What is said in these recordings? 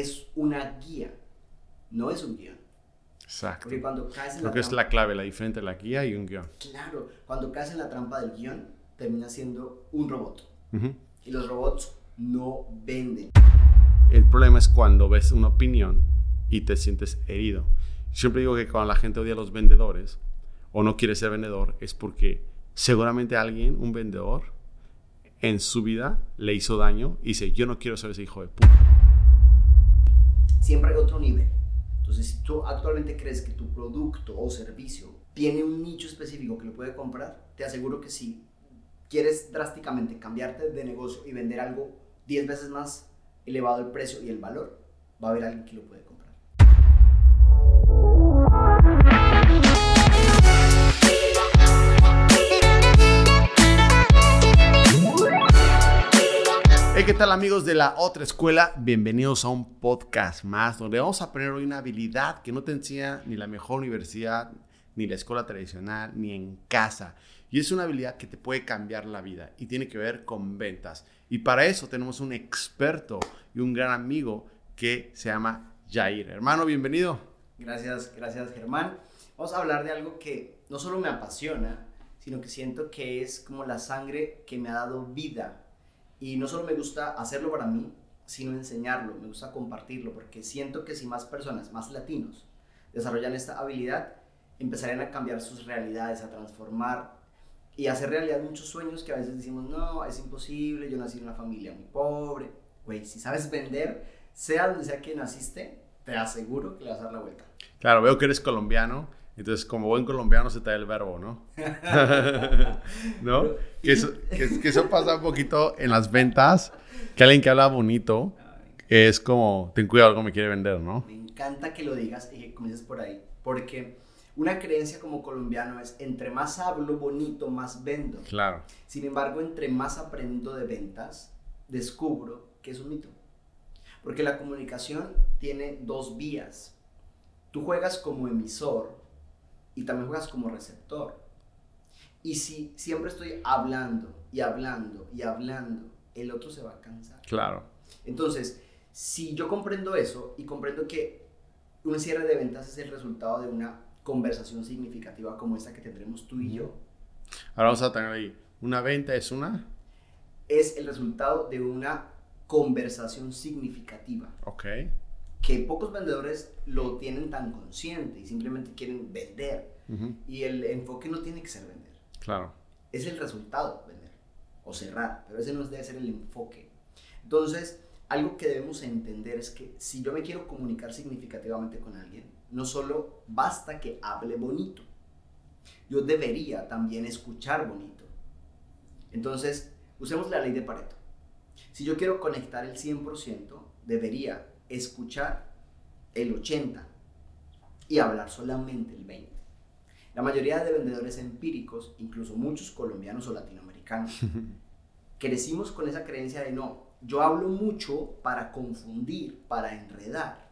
es una guía, no es un guion. Exacto. Porque cuando caes en Creo la que es la clave, la diferencia entre la guía y un guion. claro, cuando caes en la trampa del guion, termina siendo un robot. Y los robots no venden. El problema es cuando ves una opinión y te sientes herido. Siempre digo que cuando la gente odia a los vendedores o no quiere ser vendedor es porque seguramente alguien, un vendedor, en su vida le hizo daño y dice, yo no quiero ser ese hijo de puta. Siempre hay otro nivel. Entonces, si tú actualmente crees que tu producto o servicio tiene un nicho específico que lo puede comprar, te aseguro que si quieres drásticamente cambiarte de negocio y vender algo 10 veces más elevado el precio y el valor, va a haber alguien que lo puede comprar. ¿Qué tal amigos de la otra escuela? Bienvenidos a un podcast más donde vamos a aprender hoy una habilidad que no te enseña ni la mejor universidad, ni la escuela tradicional, ni en casa. Y es una habilidad que te puede cambiar la vida y tiene que ver con ventas. Y para eso tenemos un experto y un gran amigo que se llama Jair. Hermano, bienvenido. Gracias, gracias Germán. Vamos a hablar de algo que no solo me apasiona, sino que siento que es como la sangre que me ha dado vida. Y no solo me gusta hacerlo para mí, sino enseñarlo, me gusta compartirlo, porque siento que si más personas, más latinos, desarrollan esta habilidad, empezarían a cambiar sus realidades, a transformar y hacer realidad muchos sueños que a veces decimos, no, es imposible, yo nací en una familia muy pobre. Güey, si sabes vender, sea donde sea que naciste, te aseguro que le vas a dar la vuelta. Claro, veo que eres colombiano. Entonces, como buen colombiano se te da el verbo, ¿no? ¿No? Que eso, que, que eso pasa un poquito en las ventas, que alguien que habla bonito es como, ten cuidado, algo me quiere vender, ¿no? Me encanta que lo digas y que comiences por ahí, porque una creencia como colombiano es, entre más hablo bonito, más vendo. Claro. Sin embargo, entre más aprendo de ventas, descubro que es un mito. Porque la comunicación tiene dos vías. Tú juegas como emisor y también juegas como receptor. Y si siempre estoy hablando y hablando y hablando, el otro se va a cansar. Claro. Entonces, si yo comprendo eso y comprendo que un cierre de ventas es el resultado de una conversación significativa como esta que tendremos tú y yo, Ahora vamos a tener ahí, una venta es una, es el resultado de una conversación significativa ok, que pocos vendedores lo tienen tan consciente y simplemente quieren vender. Y el enfoque no tiene que ser vender, claro, es el resultado vender o cerrar, pero ese no debe ser el enfoque. Entonces, algo que debemos entender es que si yo me quiero comunicar significativamente con alguien, no solo basta que hable bonito, yo debería también escuchar bonito. Entonces, usemos la ley de Pareto. Si yo quiero conectar el 100%, debería escuchar el 80% y hablar solamente el 20%. La mayoría de vendedores empíricos, incluso muchos colombianos o latinoamericanos, crecimos con esa creencia de no, yo hablo mucho para confundir, para enredar,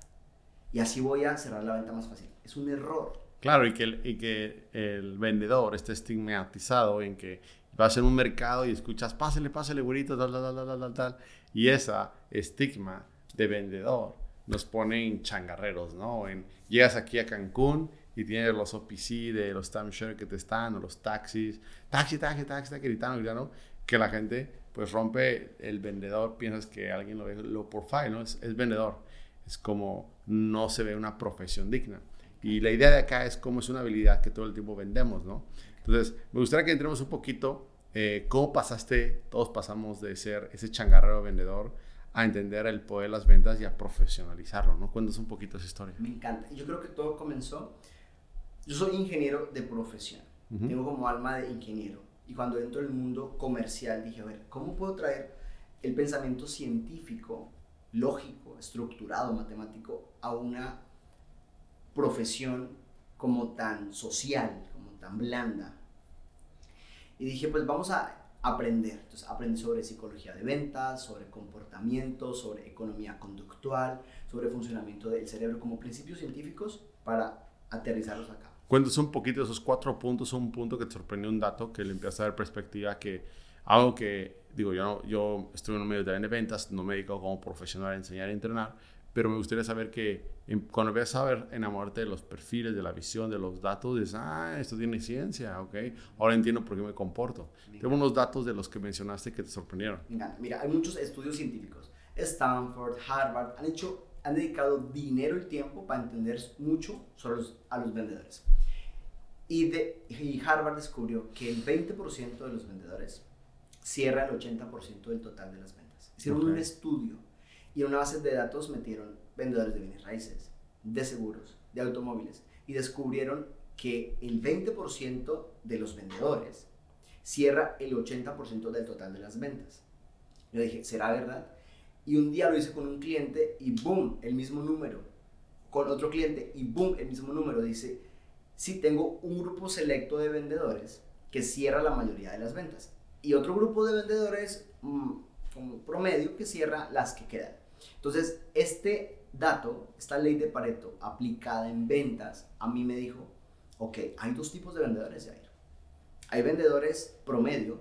y así voy a cerrar la venta más fácil. Es un error. claro, y que, el, y que el vendedor esté estigmatizado en que vas en un mercado y escuchas, pásale, pásale, güerito, tal, tal, tal, tal, tal, tal, y esa estigma de vendedor nos pone en changarreros, ¿no? En, llegas aquí a Cancún y tienes los OPC de los timeshare que te están, o los taxis, taxi, taxi, taxi, taxi, gritando, gritando, que la gente pues rompe el vendedor, piensas que alguien lo low profile, ¿no? Es, es vendedor, es como no se ve una profesión digna. Y la idea de acá es cómo es una habilidad que todo el tiempo vendemos, ¿no? Entonces, me gustaría que entremos un poquito, eh, ¿cómo pasaste, todos pasamos de ser ese changarrero vendedor a entender el poder de las ventas y a profesionalizarlo, ¿no? Cuéntanos un poquito esa historia. Me encanta. Yo creo que todo comenzó. Yo soy ingeniero de profesión. Ujú. Tengo como alma de ingeniero. Y cuando entro en el mundo comercial dije, a ver, ¿cómo puedo traer el pensamiento científico, lógico, estructurado, matemático a una profesión como tan social, como tan blanda? Y dije, pues vamos a aprender. Entonces aprendí sobre psicología de ventas, sobre comportamiento, sobre economía conductual, sobre funcionamiento del cerebro como principios científicos para aterrizarlos acá. Cuéntanos un poquito esos cuatro puntos, un punto que te sorprendió un dato, que le empieza a dar perspectiva, que algo que, digo, yo, no- yo estuve en un medio de ventas, no me dedico como profesional a enseñar y entrenar, pero me gustaría saber que em, cuando veas a ver, enamorarte de los perfiles, de la visión, de los datos, dices, ah, esto tiene ciencia, ok, ahora entiendo por qué me comporto. Tengo unos datos de los que mencionaste que te sorprendieron. Mira, hay muchos estudios científicos. Stanford, Harvard, han hecho, han dedicado dinero y tiempo para entender mucho sobre los, a los vendedores. Y, de, y Harvard descubrió que el 20% de los vendedores cierra el 80% del total de las ventas. Hicieron un estudio y en una base de datos metieron vendedores de bienes raíces, de seguros, de automóviles y descubrieron que el 20% de los vendedores cierra el 80% del total de las ventas. Yo dije, ¿será verdad? Y un día lo hice con un cliente y boom, el mismo número. Con otro cliente y boom, el mismo número. Dice, sí, tengo un grupo selecto de vendedores que cierra la mayoría de las ventas. Y otro grupo de vendedores mm, como promedio que cierra las que quedan. Entonces, este dato, esta ley de Pareto aplicada en ventas, a mí me dijo, ok, hay dos tipos de vendedores, Jair. Hay vendedores promedio,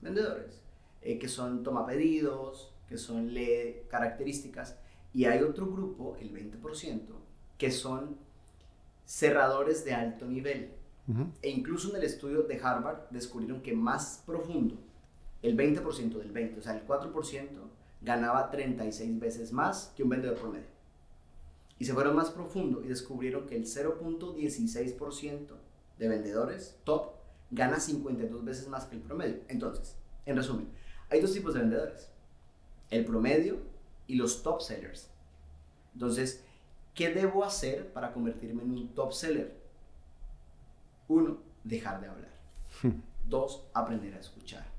vendedores, eh, que son toma pedidos, que son lee características, y hay otro grupo, el 20%, que son cerradores de alto nivel. E incluso en el estudio de Harvard descubrieron que más profundo, el 20% del 20%, o sea, el 4%, ganaba 36 veces más que un vendedor promedio. Y se fueron más profundo y descubrieron que el 0.16% de vendedores top gana 52 veces más que el promedio. Entonces, en resumen, hay dos tipos de vendedores. El promedio y los top sellers. Entonces, ¿qué debo hacer para convertirme en un top seller? Uno, dejar de hablar. Dos, aprender a escuchar.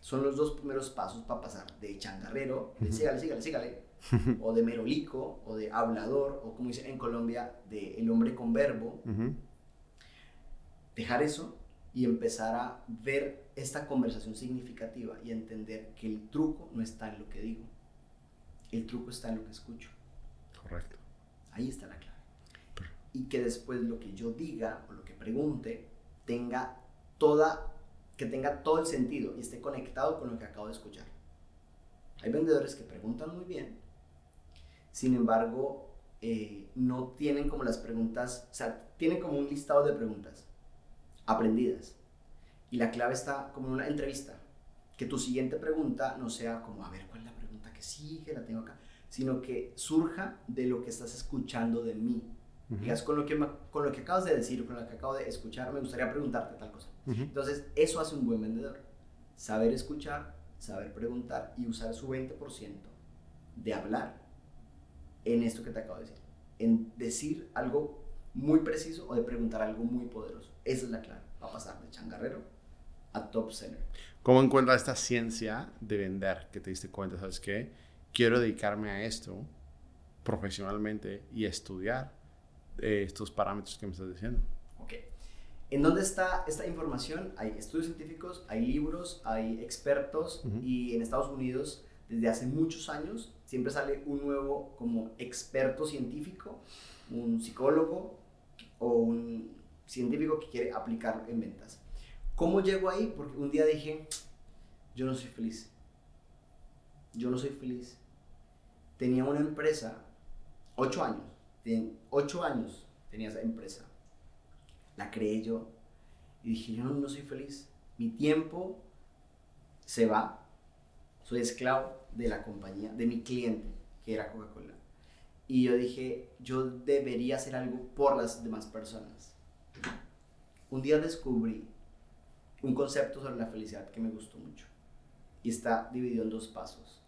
Son los dos primeros pasos para pasar de changarrero, de sígale, sígale, sígale, o de merolico, o de hablador, o como dice en Colombia, de el hombre con verbo. Dejar eso y empezar a ver esta conversación significativa y entender que el truco no está en lo que digo, el truco está en lo que escucho. Correcto. Ahí está la clave. Y que después lo que yo diga o lo que pregunte tenga toda que tenga todo el sentido y esté conectado con lo que acabo de escuchar. Hay vendedores que preguntan muy bien, sin embargo, eh, no tienen como las preguntas, o sea, tienen como un listado de preguntas aprendidas. Y la clave está como en una entrevista, que tu siguiente pregunta no sea como, a ver, ¿cuál es la pregunta que sigue? La tengo acá, sino que surja de lo que estás escuchando de mí. Digas, con lo, que, con lo que acabas de decir, con lo que acabo de escuchar, me gustaría preguntarte tal cosa. Entonces, eso hace un buen vendedor. Saber escuchar, saber preguntar y usar su 20% de hablar en esto que te acabo de decir. En decir algo muy preciso o de preguntar algo muy poderoso. Esa es la clave. Va a pasar de changarrero a top seller. ¿Cómo encuentras esta ciencia de vender que te diste cuenta? ¿Sabes qué? Quiero dedicarme a esto profesionalmente y estudiar eh, estos parámetros que me estás diciendo. ¿En dónde está esta información? Hay estudios científicos, hay libros, hay expertos y en Estados Unidos desde hace muchos años siempre sale un nuevo como experto científico, un psicólogo o un científico que quiere aplicar en ventas. ¿Cómo llego ahí? Porque un día dije, yo no soy feliz. Yo no soy feliz. Tenía una empresa, ocho años, ocho años tenía esa empresa la creé yo. Y dije, yo no, soy feliz. Mi tiempo se va. Soy esclavo de la compañía, de mi cliente, que era Coca-Cola. Y yo dije, yo debería hacer algo por las demás personas. Un día descubrí un concepto sobre la felicidad que me gustó mucho. Y está dividido en dos pasos.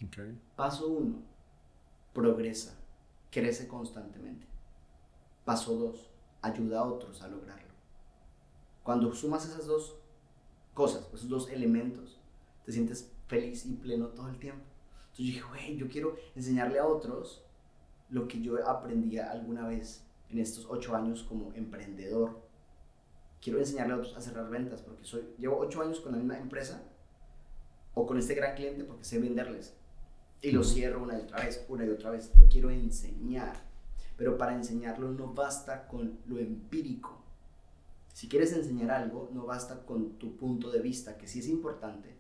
Paso uno, progresa, crece constantemente. Paso dos, ayuda a otros a lograrlo. Cuando sumas esas dos cosas, esos dos elementos, te sientes feliz y pleno todo el tiempo. Entonces yo dije, güey, yo quiero enseñarle a otros lo que yo aprendí alguna vez en estos ocho años como emprendedor. Quiero enseñarle a otros a cerrar ventas porque soy, llevo ocho años con la misma empresa o con este gran cliente porque sé venderles. Y lo cierro una y otra vez, una y otra vez. Lo quiero enseñar. Pero para enseñarlo no basta con lo empírico si quieres enseñar algo, no basta con tu punto de vista, que sí es importante,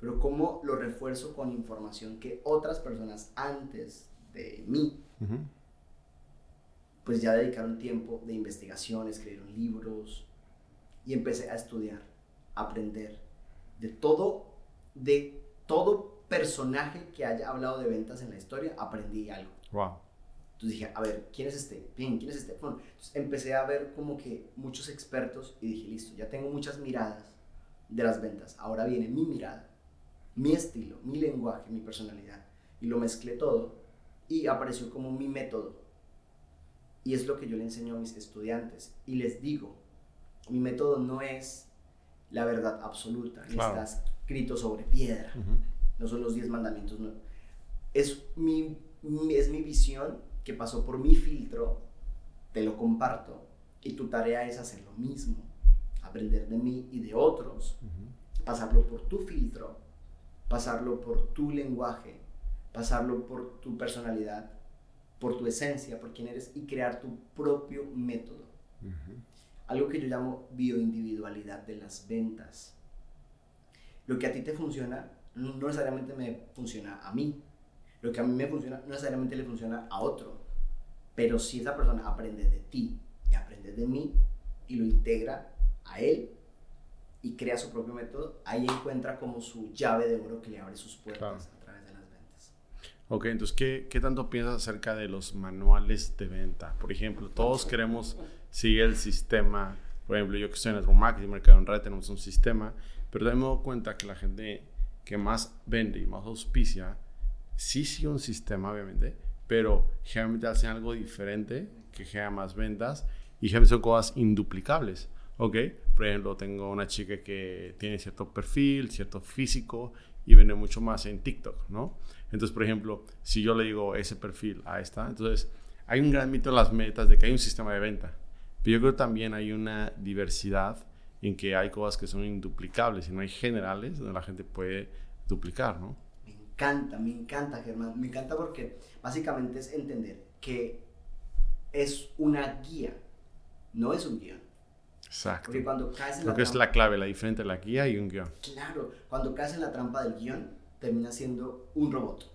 pero cómo lo refuerzo con información que otras personas antes de mí, pues ya dedicaron tiempo de investigación, escribieron libros y empecé a estudiar, a aprender de todo, de todo personaje que haya hablado de ventas en la historia, aprendí algo. Wow. Entonces dije, a ver, ¿quién es este? Bien, ¿quién es este? Bueno, entonces empecé a ver como que muchos expertos y dije, listo, ya tengo muchas miradas de las ventas. Ahora viene mi mirada, mi estilo, mi lenguaje, mi personalidad. Y lo mezclé todo y apareció como mi método. Y es lo que yo le enseño a mis estudiantes. Y les digo, mi método no es la verdad absoluta, ni está escrito sobre piedra. No son los diez mandamientos. No. Es, mi, es mi visión que pasó por mi filtro, te lo comparto. Y tu tarea es hacer lo mismo. Aprender de mí y de otros. Pasarlo por tu filtro. Pasarlo por tu lenguaje. Pasarlo por tu personalidad. Por tu esencia, por quién eres. Y crear tu propio método. Algo que yo llamo bioindividualidad de las ventas. Lo que a ti te funciona no necesariamente me funciona a mí. Lo que a mí me funciona no necesariamente le funciona a otro. Pero si esa persona aprende de ti y aprende de mí y lo integra a él y crea su propio método, ahí encuentra como su llave de oro que le abre sus puertas a través de las ventas. Ok, entonces, ¿qué, ¿qué tanto piensas acerca de los manuales de venta? Por ejemplo, todos queremos seguir el sistema. Por ejemplo, yo que estoy en el marketing, mercado en red, tenemos un sistema, pero también me doy cuenta que la gente que más vende y más auspicia, sí sigue un sistema, obviamente, pero generalmente hacen algo diferente que genera más ventas y generalmente son cosas induplicables. ¿Ok? Por ejemplo, tengo una chica que tiene cierto perfil, cierto físico y vende mucho más en TikTok, ¿no? Entonces, por ejemplo, si yo le digo ese perfil a esta, entonces hay un gran mito en las metas de que hay un sistema de venta. Pero yo creo también hay una diversidad en que hay cosas que son induplicables y no hay generales donde la gente puede duplicar, ¿no? Me encanta, me encanta, Germán. Me encanta porque básicamente es entender que es una guía, no es un guion. Exacto. Porque cuando caes en Creo la que es la clave, la diferencia entre la guía y un guion. Claro, cuando caes en la trampa del guion, termina siendo un robot.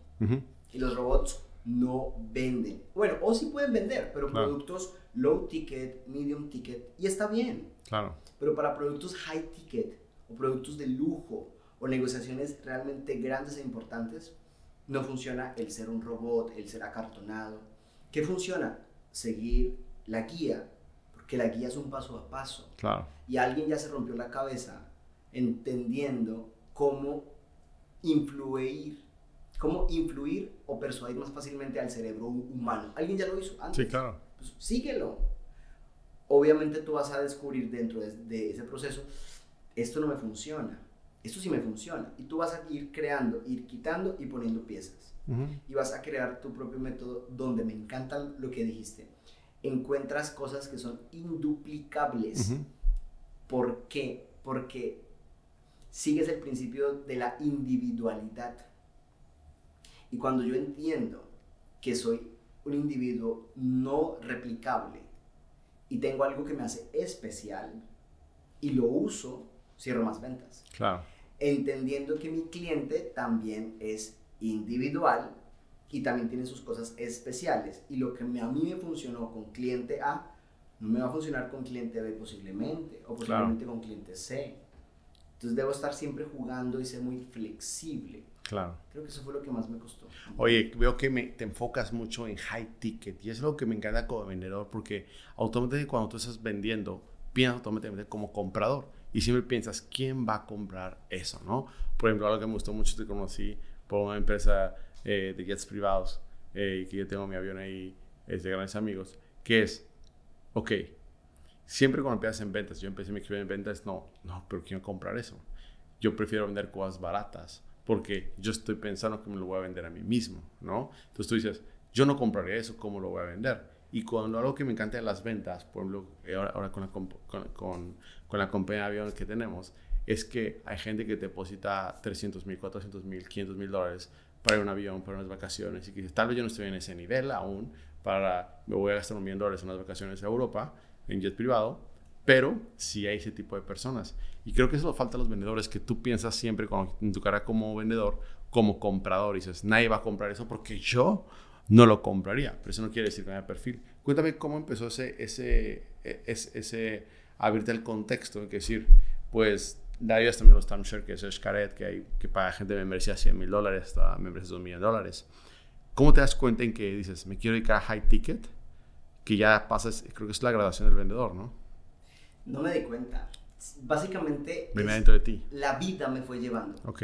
Y los robots no venden. Bueno, o sí pueden vender, pero Claro. productos low ticket, medium ticket, y está bien. Claro. Pero para productos high ticket o productos de lujo o negociaciones realmente grandes e importantes, no funciona el ser un robot, el ser acartonado. ¿Qué funciona? Seguir la guía, porque la guía es un paso a paso. Claro. Y alguien ya se rompió la cabeza entendiendo cómo influir, cómo influir o persuadir más fácilmente al cerebro humano. Alguien ya lo hizo antes Sí, claro. pues síguelo. Obviamente tú vas a descubrir dentro de, de ese proceso, esto no me funciona, esto sí me funciona. Y tú vas a ir creando, ir quitando y poniendo piezas. Y vas a crear tu propio método donde me encanta lo que dijiste. Encuentras cosas que son induplicables. Ujú. ¿Por qué? Porque sigues el principio de la individualidad. Y cuando yo entiendo que soy un individuo no replicable y tengo algo que me hace especial y lo uso, cierro más ventas. Claro. Entendiendo que mi cliente también es individual y también tiene sus cosas especiales. Y lo que a mí me funcionó con cliente A, no me va a funcionar con cliente B posiblemente, o posiblemente con cliente C. Entonces debo estar siempre jugando y ser muy flexible. Claro. Creo que eso fue lo que más me costó. Oye, veo que me, te enfocas mucho en high ticket y es lo que me encanta como vendedor porque automáticamente cuando tú estás vendiendo, piensas automáticamente como comprador y siempre piensas, ¿quién va a comprar eso? ¿no? Por ejemplo, algo que me gustó mucho, te conocí por una empresa eh, de jets privados eh, y que yo tengo mi avión ahí, es de grandes amigos, que es, ok, siempre cuando empiezas en ventas, yo empecé mi carrera en ventas, no, no, pero ¿quién va a comprar eso? Yo prefiero vender cosas baratas porque yo estoy pensando que me lo voy a vender a mí mismo, ¿no? Entonces tú dices, yo no compraré eso, ¿cómo lo voy a vender? Y cuando algo que me encanta de las ventas, por ejemplo, eh, ahora, ahora con, la, con, con- con la compañía de avión que tenemos, es que hay gente que te deposita 300 mil, 400 mil, 500 mil dólares para un avión, para unas vacaciones, y que tal vez yo no estoy en ese nivel aún, para, me voy a gastar un millón de dólares en unas vacaciones a Europa, en jet privado, pero sí hay ese tipo de personas. Y creo que eso falta a los vendedores, que tú piensas siempre cuando, en tu cara como vendedor, como comprador, y dices, nadie va a comprar eso porque yo no lo compraría, pero eso no quiere decir que haya perfil. Cuéntame cómo empezó ese, ese, e, ese, ese abrirte el contexto, es decir, pues Darío también los timeshare, que es el Xcaret, que, hay, que paga gente de membresía 100 mil dólares hasta membresía 2 millones de dólares. ¿Cómo te das cuenta en que dices, me quiero dedicar a high ticket? Que ya pasas, creo que es la graduación del vendedor, ¿no? No me di cuenta. Básicamente, Venía dentro de ti. la vida me fue llevando. Ok.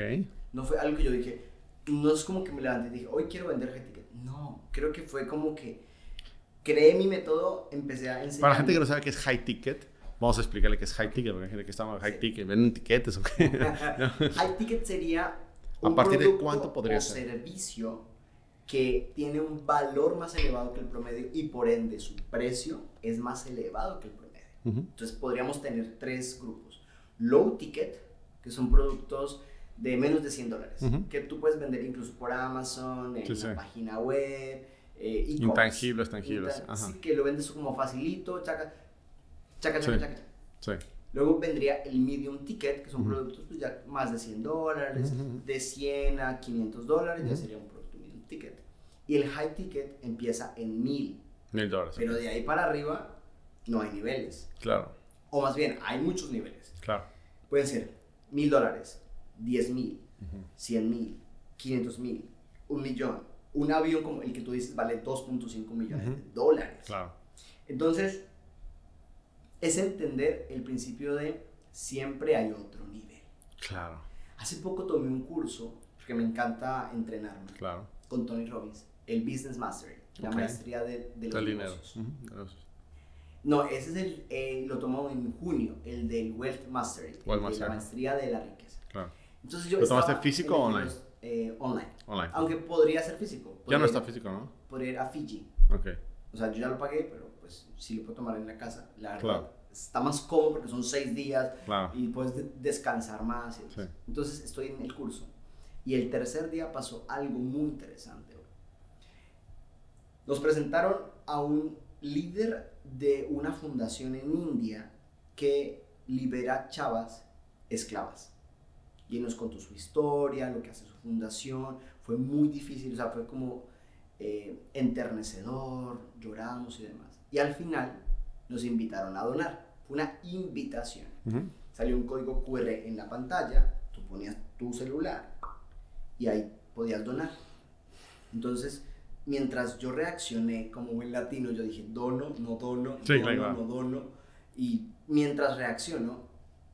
No fue algo que yo dije, no es como que me levanté y dije, hoy quiero vender high ticket. No, creo que fue como que creé mi método, empecé a enseñar. Para la gente que no sabe qué es high ticket, vamos a explicarle qué es high ticket, porque hay gente que está high Sí. ticket, venden tiquetes o qué. High ticket sería ¿A partir de cuánto podría o ser? servicio que tiene un valor más elevado que el promedio y por ende su precio es más elevado que el promedio. Ujú. Entonces podríamos tener tres grupos. Low ticket, que son productos de menos de 100 dólares, Ujú. que tú puedes vender incluso por Amazon, en Sí, la sí. página web, eh, e-commerce. Intangibles, tangibles. Intan- Ajá. sí, que lo vendes como facilito, chaca, chaca, chaca, chaca, chaca. Luego vendría el medium ticket, que son Ujú. productos pues, ya más de 100 dólares, Ujú. de 100 a 500 dólares, ya sería un producto medium ticket. Y el high ticket empieza en 1000, Mil dólares. pero de ahí para arriba no hay niveles. Claro, O más bien, hay muchos niveles. claro. Pueden ser 1000 dólares, 10 mil, Ujú. 100 mil, 500 mil, un millón. Un avión como el que tú dices vale 2.5 millones Ujú. de dólares. Claro. Entonces, es entender el principio de siempre hay otro nivel. Claro, Hace poco tomé un curso, porque me encanta entrenarme, claro. con Tony Robbins, el Business Mastery, la Ok. maestría de, de los El negocios. De No, ese es el, eh, lo tomó en junio, el del Wealth Mastery, el Wealth de Mastery. la maestría de la riqueza. Claro. Entonces yo ¿Lo tomaste físico o online? eh, online. Online. Aunque podría ser físico. Ya Podría no ir- está físico, ¿no? Podría ir a Fiji. Ok. O sea, yo ya lo pagué, pero pues sí lo puedo tomar en la casa. La verdad, Claro. está más cómodo porque son seis días Claro. y puedes de- descansar más. Sí. Entonces estoy en el curso. Y el tercer día pasó algo muy interesante. Nos presentaron a un líder de una fundación en India que libera chavas esclavas. Y él nos contó su historia, lo que hace su fundación. Fue muy difícil, o sea, fue como eh, enternecedor, lloramos y demás. Y al final nos invitaron a donar. Fue una invitación. Ujú. Salió un código QR en la pantalla, tú ponías tu celular y ahí podías donar. Entonces, mientras yo reaccioné como buen latino, yo dije, dono, no dono, Sí, dono, no dono. Y mientras reacciono,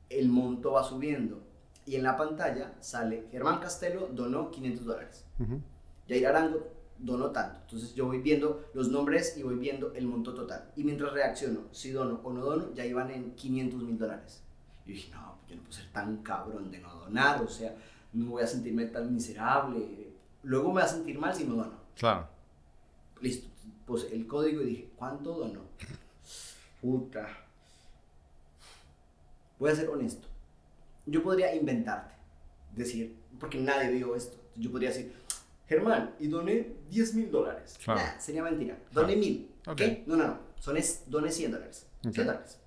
el monto va subiendo. Y en la pantalla sale, Germán Castelo donó 500 dólares. Ujú. Yair Arango donó tanto. Entonces yo voy viendo los nombres y voy viendo el monto total. Y mientras reacciono, si dono o no dono, ya iban en 500 mil dólares. Yo dije, no, yo no puedo ser tan cabrón de no donar, o sea, no voy a sentirme tan miserable. Luego me voy a sentir mal si no dono. Claro. Listo, pues el código y dije, ¿cuánto donó? Puta. Voy a ser honesto. Yo podría inventarte, decir, porque nadie vio esto. Yo podría decir, Germán, y doné 10 mil dólares. Claro. Nah, sería mentira. Doné mil. Ok. ¿Qué? No, no, no. Son es, doné 100 dólares. Ok. 100 dólares.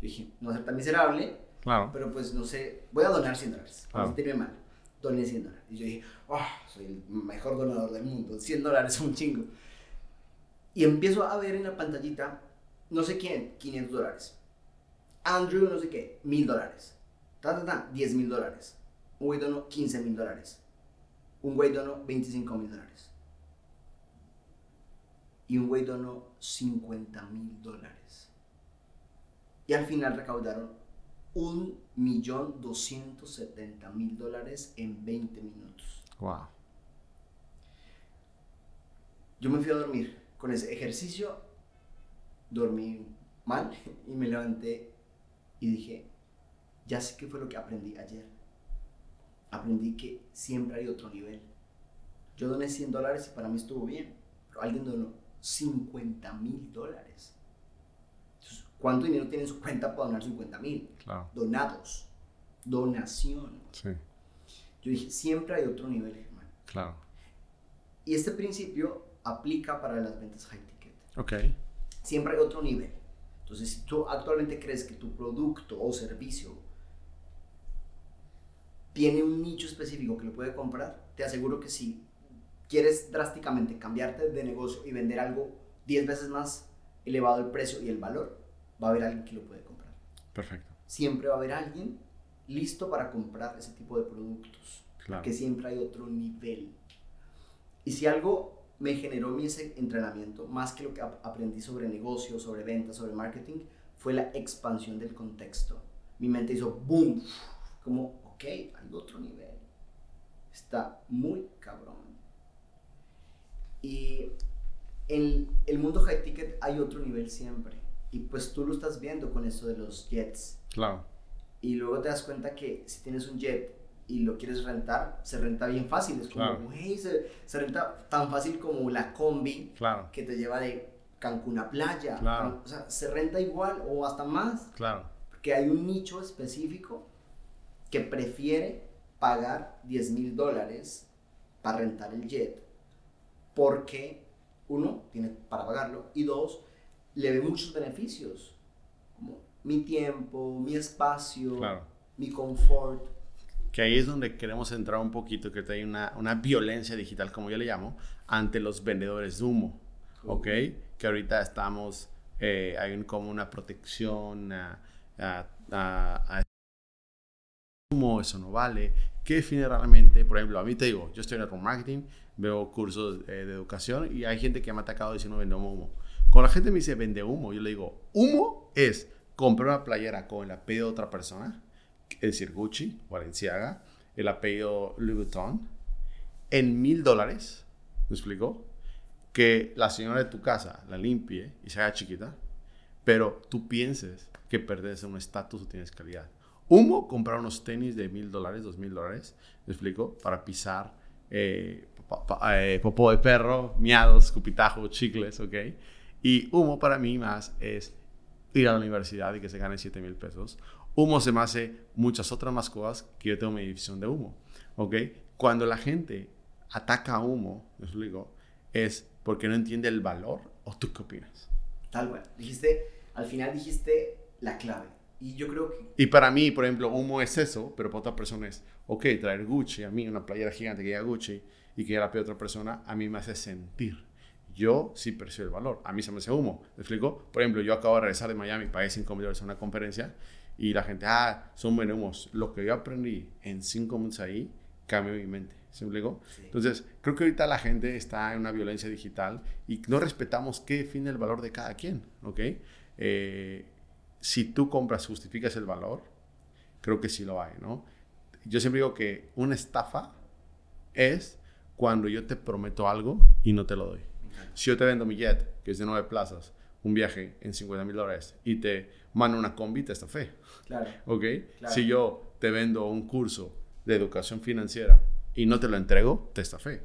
Yo dije, no ser tan miserable, Claro. pero pues no sé, voy a donar 100 dólares, para Claro. sentirme mal. Doné 100 dólares. Y yo dije, oh, soy el mejor donador del mundo, 100 dólares es un chingo. Y empiezo a ver en la pantallita, no sé quién, 500 dólares. Andrew, no sé qué, 1000 dólares. Ta, ta, ta, 10 mil dólares. Un güey donó 15 mil dólares. Un güey donó 25 mil dólares. Y un güey donó 50 mil dólares. Y al final recaudaron un millón doscientos setenta mil dólares en 20 minutos. Wow. Yo me fui a dormir con ese ejercicio, dormí mal y me levanté y dije, ya sé qué fue lo que aprendí ayer. Aprendí que siempre hay otro nivel. Yo doné 100 dólares y para mí estuvo bien, pero alguien donó 50 mil dólares. Entonces, ¿Cuánto dinero tiene en su cuenta para donar 50 mil? Claro. Donados, donación. Sí. Yo dije, siempre hay otro nivel, Germán. Claro. Y este principio aplica para las ventas high ticket. Ok. Siempre hay otro nivel. Entonces, si tú actualmente crees que tu producto o servicio tiene un nicho específico que lo puede comprar, te aseguro que si quieres drásticamente cambiarte de negocio y vender algo 10 veces más elevado el precio y el valor, va a haber alguien que lo puede comprar. Perfecto. Siempre va a haber alguien listo para comprar ese tipo de productos. Claro. Que siempre hay otro nivel. Y si algo me generó mi ese entrenamiento, más que lo que ap- aprendí sobre negocios, sobre ventas, sobre marketing, fue la expansión del contexto. Mi mente hizo boom, como, ok, hay otro nivel. Está muy cabrón. Y en el mundo high ticket hay otro nivel siempre. Y pues tú lo estás viendo con esto de los jets. Claro. Y luego te das cuenta que si tienes un jet y lo quieres rentar, se renta bien fácil. Es como, Claro. güey, se, se renta tan fácil como la combi Claro. que te lleva de Cancún a playa. Claro. O sea, se renta igual o hasta más. Claro. Porque hay un nicho específico que prefiere pagar 10 mil dólares para rentar el jet. Porque, uno, tiene para pagarlo. Y dos, le ve muchos beneficios. Como mi tiempo, mi espacio, Claro. mi confort. Que ahí es donde queremos entrar un poquito, que hay una, una violencia digital, como yo le llamo, ante los vendedores de humo. ¿Ok? Que ahorita estamos, eh, hay un, como una protección a, a, a- a eso no vale. ¿Qué define realmente? Por ejemplo, a mí te digo, yo estoy en network marketing, veo cursos eh, de educación y hay gente que me ha atacado diciendo vende humo. Cuando la gente me dice vende humo, yo le digo, humo es comprar una playera con el apellido de otra persona, es decir, Gucci, Balenciaga, el apellido Louis Vuitton, en mil dólares, ¿me explico? Que la señora de tu casa la limpie y se haga chiquita, pero tú pienses que perdes un estatus o tienes calidad. Humo, comprar unos tenis de mil dólares, dos mil dólares, ¿me explico? Para pisar eh, eh, popó de perro, miados, escupitajo, chicles, ¿ok? Y humo para mí más es ir a la universidad y que se gane 7 mil pesos. Humo se me hace muchas otras más cosas que yo tengo mi división de humo, ¿ok? Cuando la gente ataca a humo, ¿me explico? Es porque no entiende el valor o tú qué opinas. Tal cual. Dijiste, al final dijiste la clave. Y yo creo que Y para mí, por ejemplo, humo es eso, pero para otra persona es, ok, traer Gucci, a mí una playera gigante que diga Gucci y que la pida otra persona, a mí me hace sentir. Yo sí percibo el valor, a mí se me hace humo. ¿Me explico? Por ejemplo, yo acabo de regresar de Miami, pagué 5 mil dólares a una conferencia y la gente, ah, son buenos humos. Lo que yo aprendí en 5 minutos ahí cambió mi mente. ¿Se me explicó? Sí. Entonces, creo que ahorita la gente está en una violencia digital y no respetamos qué define el valor de cada quien, ¿ok? Eh, si tú compras, justificas el valor, creo que sí lo hay, ¿no? Yo siempre digo que una estafa es cuando yo te prometo algo y no te lo doy. Si yo te vendo mi jet, que es de nueve plazas, un viaje en 50 mil dólares, y te mando una combi, te estafé. Claro. ¿Ok? Claro. Si yo te vendo un curso de educación financiera y no te lo entrego, te estafé.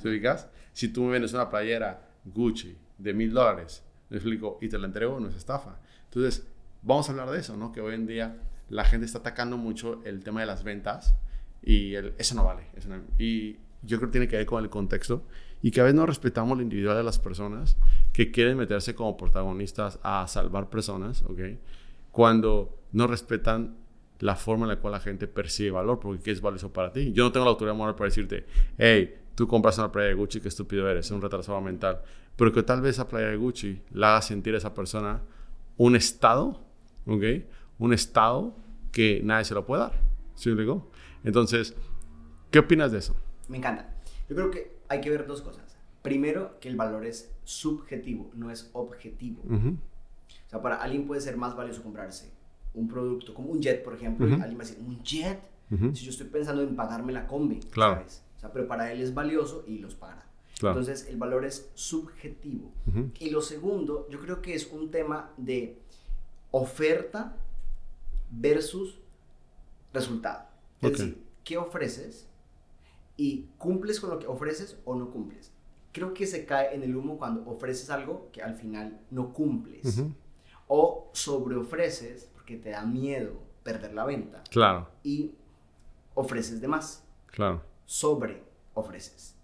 ¿Se ubicas? Si tú me vendes una playera Gucci de mil dólares, me explico, y te la entrego, no es estafa. Entonces, vamos a hablar de eso, ¿no? Que hoy en día la gente está atacando mucho el tema de las ventas y el, eso no vale. eso no- y yo creo que tiene que ver con el contexto y que a veces no respetamos lo individual de las personas que quieren meterse como protagonistas a salvar personas, ¿ok? Cuando no respetan la forma en la cual la gente percibe valor, porque ¿qué es valioso para ti? Yo no tengo la autoridad moral para decirte, hey, tú compras una playa de Gucci, qué estúpido eres, es un retrasado mental. Pero que tal vez esa playa de Gucci la haga sentir a esa persona un estado, ¿ok? Un estado que nadie se lo puede dar. ¿Sí me explico? Entonces, ¿qué opinas de eso? Me encanta. Yo creo que hay que ver dos cosas. Primero, que el valor es subjetivo, no es objetivo. Ujú. O sea, para alguien puede ser más valioso comprarse un producto como un jet, por ejemplo, y Ujú. alguien va a decir, ¿un jet? Ujú. Si yo estoy pensando en pagarme la combi, Claro. ¿sabes? O sea, pero para él es valioso y los pagará. Claro. Entonces, el valor es subjetivo. Y lo segundo, yo creo que es un tema de oferta versus resultado. Es decir, ¿qué ofreces? Y cumples con lo que ofreces o no cumples. Creo que se cae en el humo cuando ofreces algo que al final no cumples. O sobreofreces porque te da miedo perder la venta. Claro, Y ofreces de más. claro. Sobre ofreces.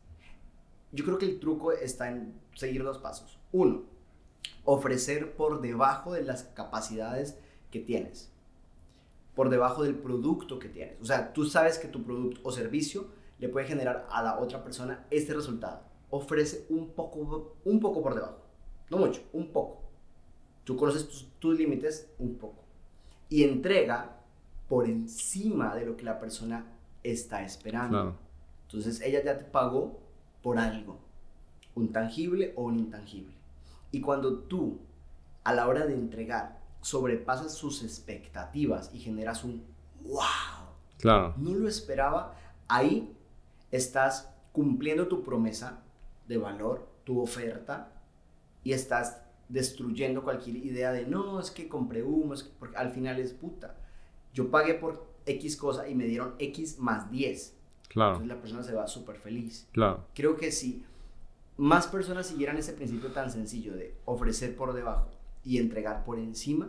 Yo creo que el truco está en seguir dos pasos. Uno, ofrecer por debajo de las capacidades que tienes. Por debajo del producto que tienes. O sea, tú sabes que tu producto o servicio le puede generar a la otra persona este resultado. Ofrece un poco, un poco por debajo. No mucho, un poco. Tú conoces tus, tus límites un poco. Y entrega por encima de lo que la persona está esperando. Claro. Entonces ella ya te pagó por algo, un tangible o un intangible. Y cuando tú, a la hora de entregar, sobrepasas sus expectativas y generas un wow, Claro. no lo esperaba, ahí estás cumpliendo tu promesa de valor, tu oferta, y estás destruyendo cualquier idea de no, es que compré humo, es que-", porque al final es puta. Yo pagué por X cosa y me dieron X más 10. Claro. Entonces la persona se va súper feliz. Claro. Creo que si más personas siguieran ese principio tan sencillo de ofrecer por debajo y entregar por encima,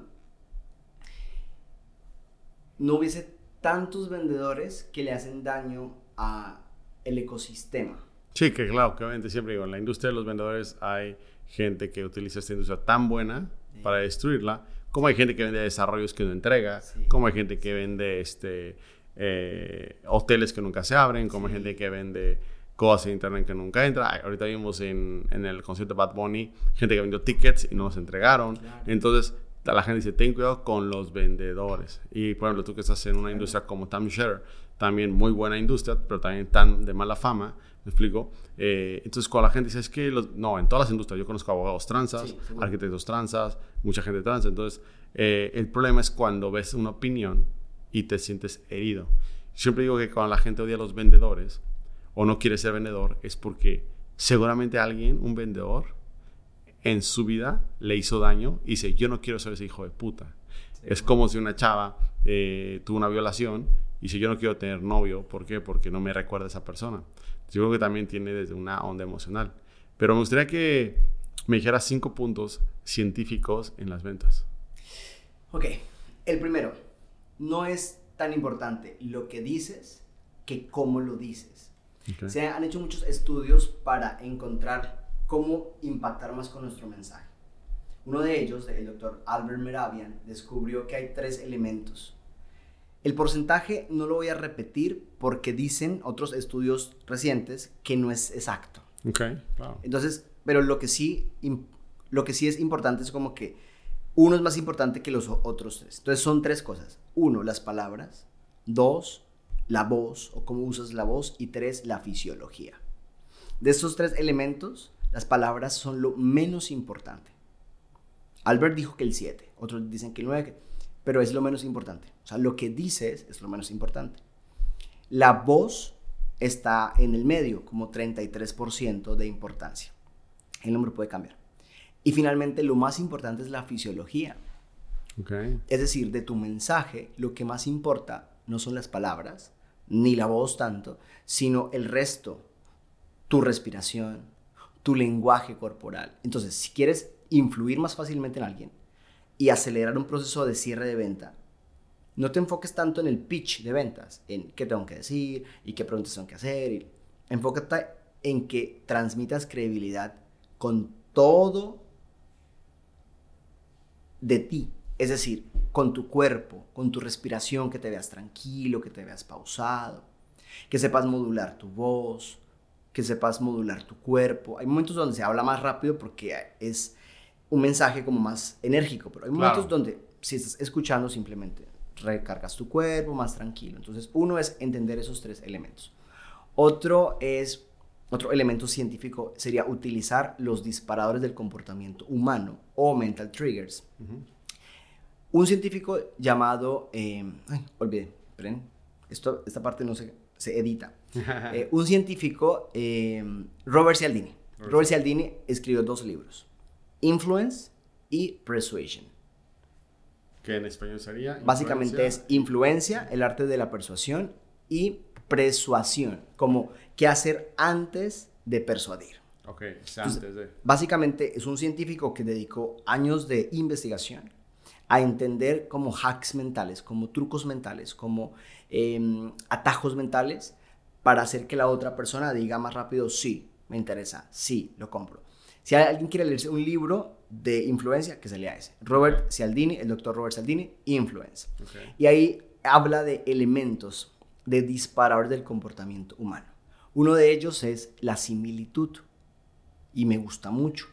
no hubiese tantos vendedores que le hacen daño a el ecosistema. Sí, que claro, que obviamente siempre digo, en la industria de los vendedores hay gente que utiliza esta industria tan buena Sí. para destruirla, como hay gente que vende desarrollos que no entrega, Sí. como hay gente que vende este, eh, hoteles que nunca se abren, como hay gente que vende cosas en internet que nunca entra. Ay, Ahorita vimos en, en el concierto de Bad Bunny gente que vendió tickets y no los entregaron. Claro. Entonces, la gente dice, ten cuidado con los vendedores. Y, por ejemplo, tú que estás en una industria como timeshare, también muy buena industria, pero también tan de mala fama, ¿me explico? Eh, entonces, cuando la gente dice, es que, los- no, en todas las industrias, yo conozco abogados transas, Sí, arquitectos transas, mucha gente trans, entonces, eh, el problema es cuando ves una opinión y te sientes herido. Siempre digo que cuando la gente odia a los vendedores o no quiere ser vendedor, es porque seguramente alguien, un vendedor, en su vida le hizo daño y dice, yo no quiero ser ese hijo de puta. Es como si una chava eh, tuvo una violación y dice, yo no quiero tener novio. ¿Por qué? Porque no me recuerda a esa persona. Yo creo que también tiene desde una onda emocional. Pero me gustaría que me dijeras cinco puntos científicos en las ventas. Ok, el primero, no es tan importante lo que dices que cómo lo dices. Se han hecho muchos estudios para encontrar cómo impactar más con nuestro mensaje. Uno de ellos, el doctor Albert Meravian, descubrió que hay tres elementos. El porcentaje no lo voy a repetir porque dicen otros estudios recientes que no es exacto. Ok, claro. Entonces, pero lo que sí, lo que sí es importante es como que uno es más importante que los otros tres. Entonces son tres cosas. Uno, las palabras. Dos, la voz o cómo usas la voz. Y tres, la fisiología. De estos tres elementos, las palabras son lo menos importante. Albert dijo que el 7, otros dicen que el 9, pero es lo menos importante. O sea, lo que dices es lo menos importante. La voz está en el medio, como 33% de importancia. El número puede cambiar. Y finalmente, lo más importante es la fisiología. Es decir, de tu mensaje, lo que más importa no son las palabras, ni la voz tanto, sino el resto, tu respiración, tu lenguaje corporal. Entonces, si quieres influir más fácilmente en alguien y acelerar un proceso de cierre de venta, no te enfoques tanto en el pitch de ventas, en qué tengo que decir y qué preguntas tengo que hacer. y- enfócate en que transmitas credibilidad con todo de ti. Es decir, con tu cuerpo, con tu respiración, que te veas tranquilo, que te veas pausado, que sepas modular tu voz, que sepas modular tu cuerpo. Hay momentos donde se habla más rápido porque es un mensaje como más enérgico, pero hay momentos Claro. donde si estás escuchando simplemente recargas tu cuerpo más tranquilo. Entonces, uno es entender esos tres elementos. Otro es otro elemento científico sería utilizar los disparadores del comportamiento humano o mental triggers. Un científico llamado, eh, ay, olvidé, esperen, esto, esta parte no se, se edita. Eh, un científico, eh, Robert Cialdini. Robert Robert Cialdini escribió dos libros, Influence y Persuasion. Que en español sería. Básicamente es influencia. el arte de la persuasión y persuasión, como qué hacer antes de persuadir. Ok, o sea, antes de. Básicamente es un científico que dedicó años de investigación a entender como hacks mentales, como trucos mentales, como em, atajos mentales para hacer que la otra persona diga más rápido, sí, me interesa, sí, lo compro. Si alguien quiere leerse un libro de influencia, que se lea ese. Robert Cialdini, el doctor Robert Cialdini, Influence. Y ahí habla de elementos de disparador del comportamiento humano. Uno de ellos es la similitud y me gusta mucho,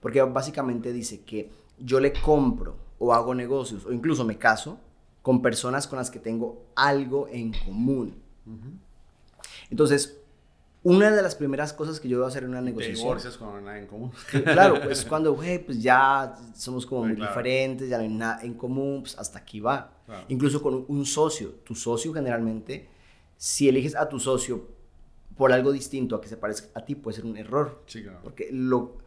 porque básicamente dice que yo le compro o hago negocios o incluso me caso con personas con las que tengo algo en común. Entonces, una de las primeras cosas que yo voy a hacer en una negociación. Te divorcias con nada en común. Claro, pues cuando, güey, pues ya somos como muy diferentes, ya no hay nada en común, pues hasta aquí va. Incluso con un socio. Tu socio generalmente, si eliges a tu socio por algo distinto a que se parezca a ti, puede ser un error. Sí, claro. Porque lo,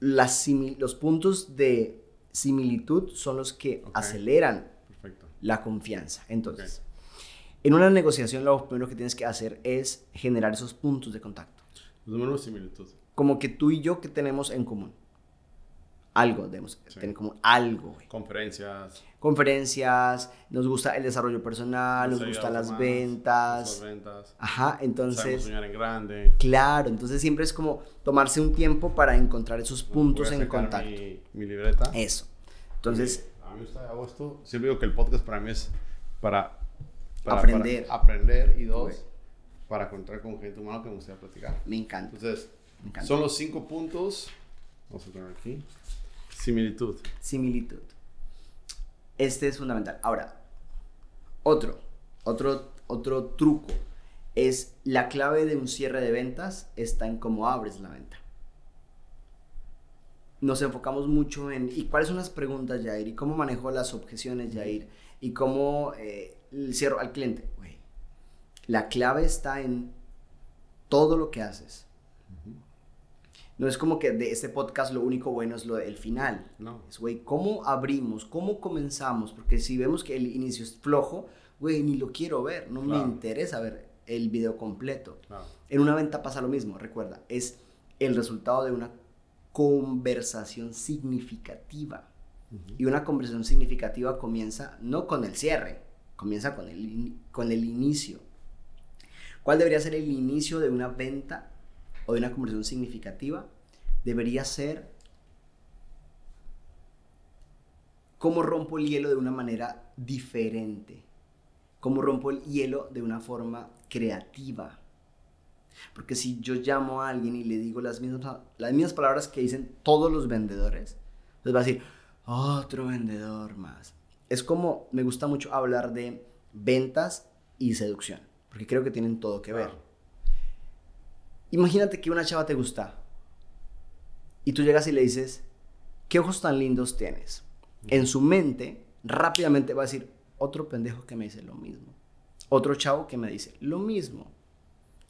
las los puntos de similitud son los que aceleran la confianza. Entonces, en una negociación lo primero que tienes que hacer es generar esos puntos de contacto. Los números de similitud. Como que tú y yo, que tenemos en común? Algo, debemos tener como algo. Conferencias. Conferencias, nos gusta el desarrollo personal, nos, gustan las ventas. Las ventas. Ajá, entonces... Sabemos soñar en grande. Claro, entonces siempre es como tomarse un tiempo para encontrar esos puntos en contacto. Mi, mi, libreta. Eso. Entonces... a mí me gusta, hago esto. Siempre digo que el podcast para mí es para aprender. aprender y dos, para encontrar con gente humana que me gustaría platicar. Me encanta. Entonces, son los cinco puntos. Vamos a poner aquí. Similitud. Similitud. Este es fundamental. Ahora, otro, otro, otro truco es la clave de un cierre de ventas está en cómo abres la venta. Nos enfocamos mucho en, ¿y cuáles son las preguntas, Jair? ¿Y cómo manejo las objeciones, Jair? ¿Y cómo eh, cierro al cliente. La clave está en todo lo que haces. No es como que de este podcast lo único bueno es lo del final. No. Es, güey, ¿cómo abrimos? ¿Cómo comenzamos? Porque si vemos que el inicio es flojo, güey, ni lo quiero ver. No me interesa ver el video completo. En una venta pasa lo mismo, recuerda. Es el resultado de una conversación significativa. Y una conversación significativa comienza no con el cierre, Comienza con el, con el inicio. ¿Cuál debería ser el inicio de una venta o de una conversión significativa? Debería ser cómo rompo el hielo de una manera diferente. Cómo rompo el hielo de una forma creativa. Porque si yo llamo a alguien y le digo las mismas, las mismas palabras que dicen todos los vendedores, les va a decir, otro vendedor más es como me gusta mucho hablar de ventas y seducción, porque creo que tienen todo que ver. Imagínate que una chava te gusta y tú llegas y le dices, ¿qué ojos tan lindos tienes? En su mente, rápidamente va a decir, otro pendejo que me dice lo mismo. Otro chavo que me dice lo mismo.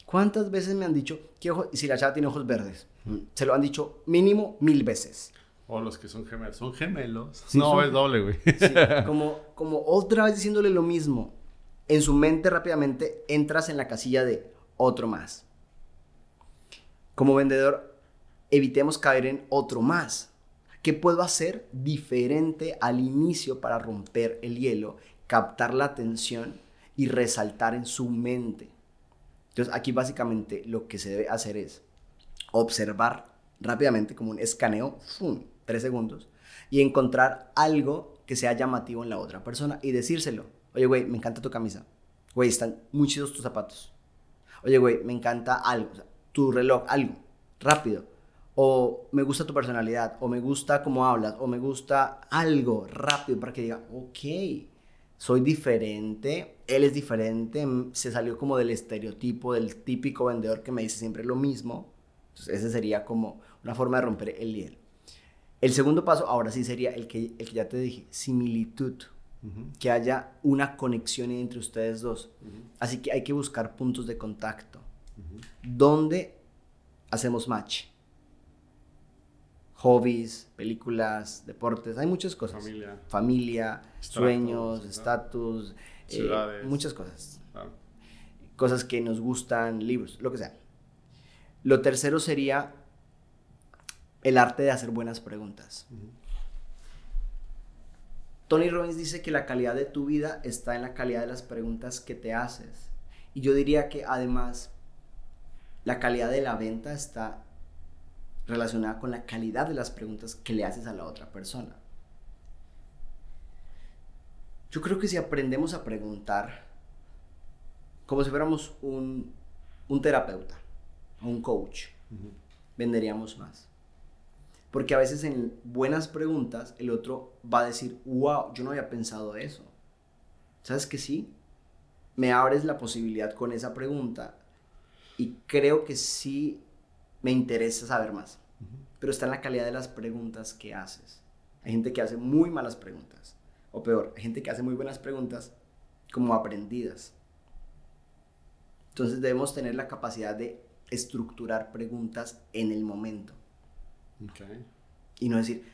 ¿Cuántas veces me han dicho, ¿qué ojos? Y si la chava tiene ojos verdes, se lo han dicho mínimo mil veces. O los que son gemelos. ¿Son gemelos? no, es doble, güey. como, como otra vez diciéndole lo mismo. En su mente rápidamente entras en la casilla de otro más. Como vendedor, evitemos caer en otro más. ¿Qué puedo hacer diferente al inicio para romper el hielo, captar la atención y resaltar en su mente? Entonces aquí básicamente lo que se debe hacer es observar rápidamente como un escaneo, ¡fum! tres segundos, y encontrar algo que sea llamativo en la otra persona y decírselo. Oye, güey, me encanta tu camisa. Güey, están muy chidos tus zapatos. Oye, güey, me encanta algo, tu reloj, algo, rápido. O me gusta tu personalidad, o me gusta cómo hablas, o me gusta algo rápido para que diga, ok, soy diferente, él es diferente, se salió como del estereotipo del típico vendedor que me dice siempre lo mismo. Entonces, ese sería como una forma de romper el hielo. El segundo paso ahora sí sería el que, el que ya te dije, similitud. Que haya una conexión entre ustedes dos. Así que hay que buscar puntos de contacto. ¿Dónde hacemos match? Hobbies, películas, deportes, hay muchas cosas. Familia. Familia, sueños, estatus, eh, muchas cosas. Cosas que nos gustan, libros, lo que sea. Lo tercero sería el arte de hacer buenas preguntas. Tony Robbins dice que la calidad de tu vida está en la calidad de las preguntas que te haces. Y yo diría que además la calidad de la venta está relacionada con la calidad de las preguntas que le haces a la otra persona. Yo creo que si aprendemos a preguntar como si fuéramos un, un terapeuta, a un coach, venderíamos más. Porque a veces en buenas preguntas el otro va a decir, wow, yo no había pensado eso. ¿Sabes que sí? Me abres la posibilidad con esa pregunta y creo que sí me interesa saber más. Pero está en la calidad de las preguntas que haces. Hay gente que hace muy malas preguntas. O peor, hay gente que hace muy buenas preguntas como aprendidas. Entonces debemos tener la capacidad de estructurar preguntas en el momento. Y no decir,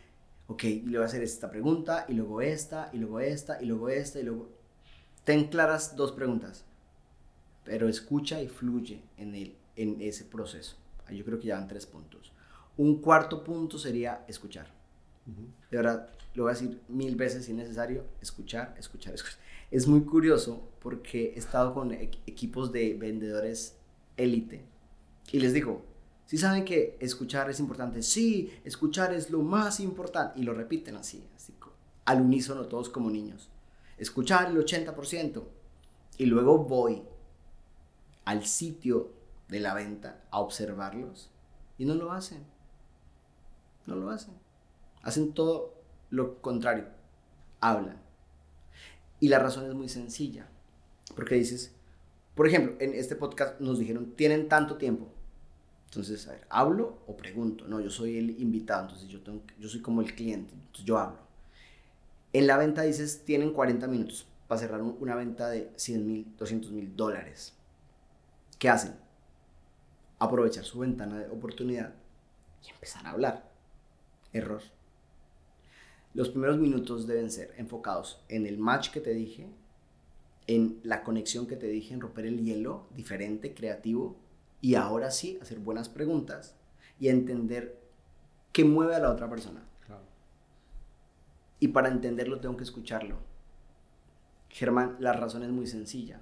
ok, le voy a hacer esta pregunta, y luego esta, y luego esta, y luego esta, y luego... Ten claras dos preguntas, pero escucha y fluye en, el, en ese proceso. Yo creo que ya van tres puntos. Un cuarto punto sería escuchar. De verdad, lo voy a decir mil veces si es necesario, escuchar, escuchar, escuchar. Es muy curioso porque he estado con equipos de vendedores élite y les digo, si saben que escuchar es importante, sí, escuchar es lo más importante. Y lo repiten así, así al unísono todos como niños. Escuchar el 80%. Y luego voy al sitio de la venta a observarlos y no lo hacen. No lo hacen. Hacen todo lo contrario. Hablan. Y la razón es muy sencilla. Porque dices, por ejemplo, en este podcast nos dijeron, tienen tanto tiempo. Entonces, a ver, ¿hablo o pregunto? No, yo soy el invitado, entonces yo, tengo, yo soy como el cliente, entonces yo hablo. En la venta dices, tienen 40 minutos para cerrar una venta de 100 mil, 200 mil dólares. ¿Qué hacen? Aprovechar su ventana de oportunidad y empezar a hablar. Error. Los primeros minutos deben ser enfocados en el match que te dije, en la conexión que te dije, en romper el hielo, diferente, creativo, y ahora sí hacer buenas preguntas y entender qué mueve a la otra persona. Y para entenderlo tengo que escucharlo. Germán, la razón es muy sencilla.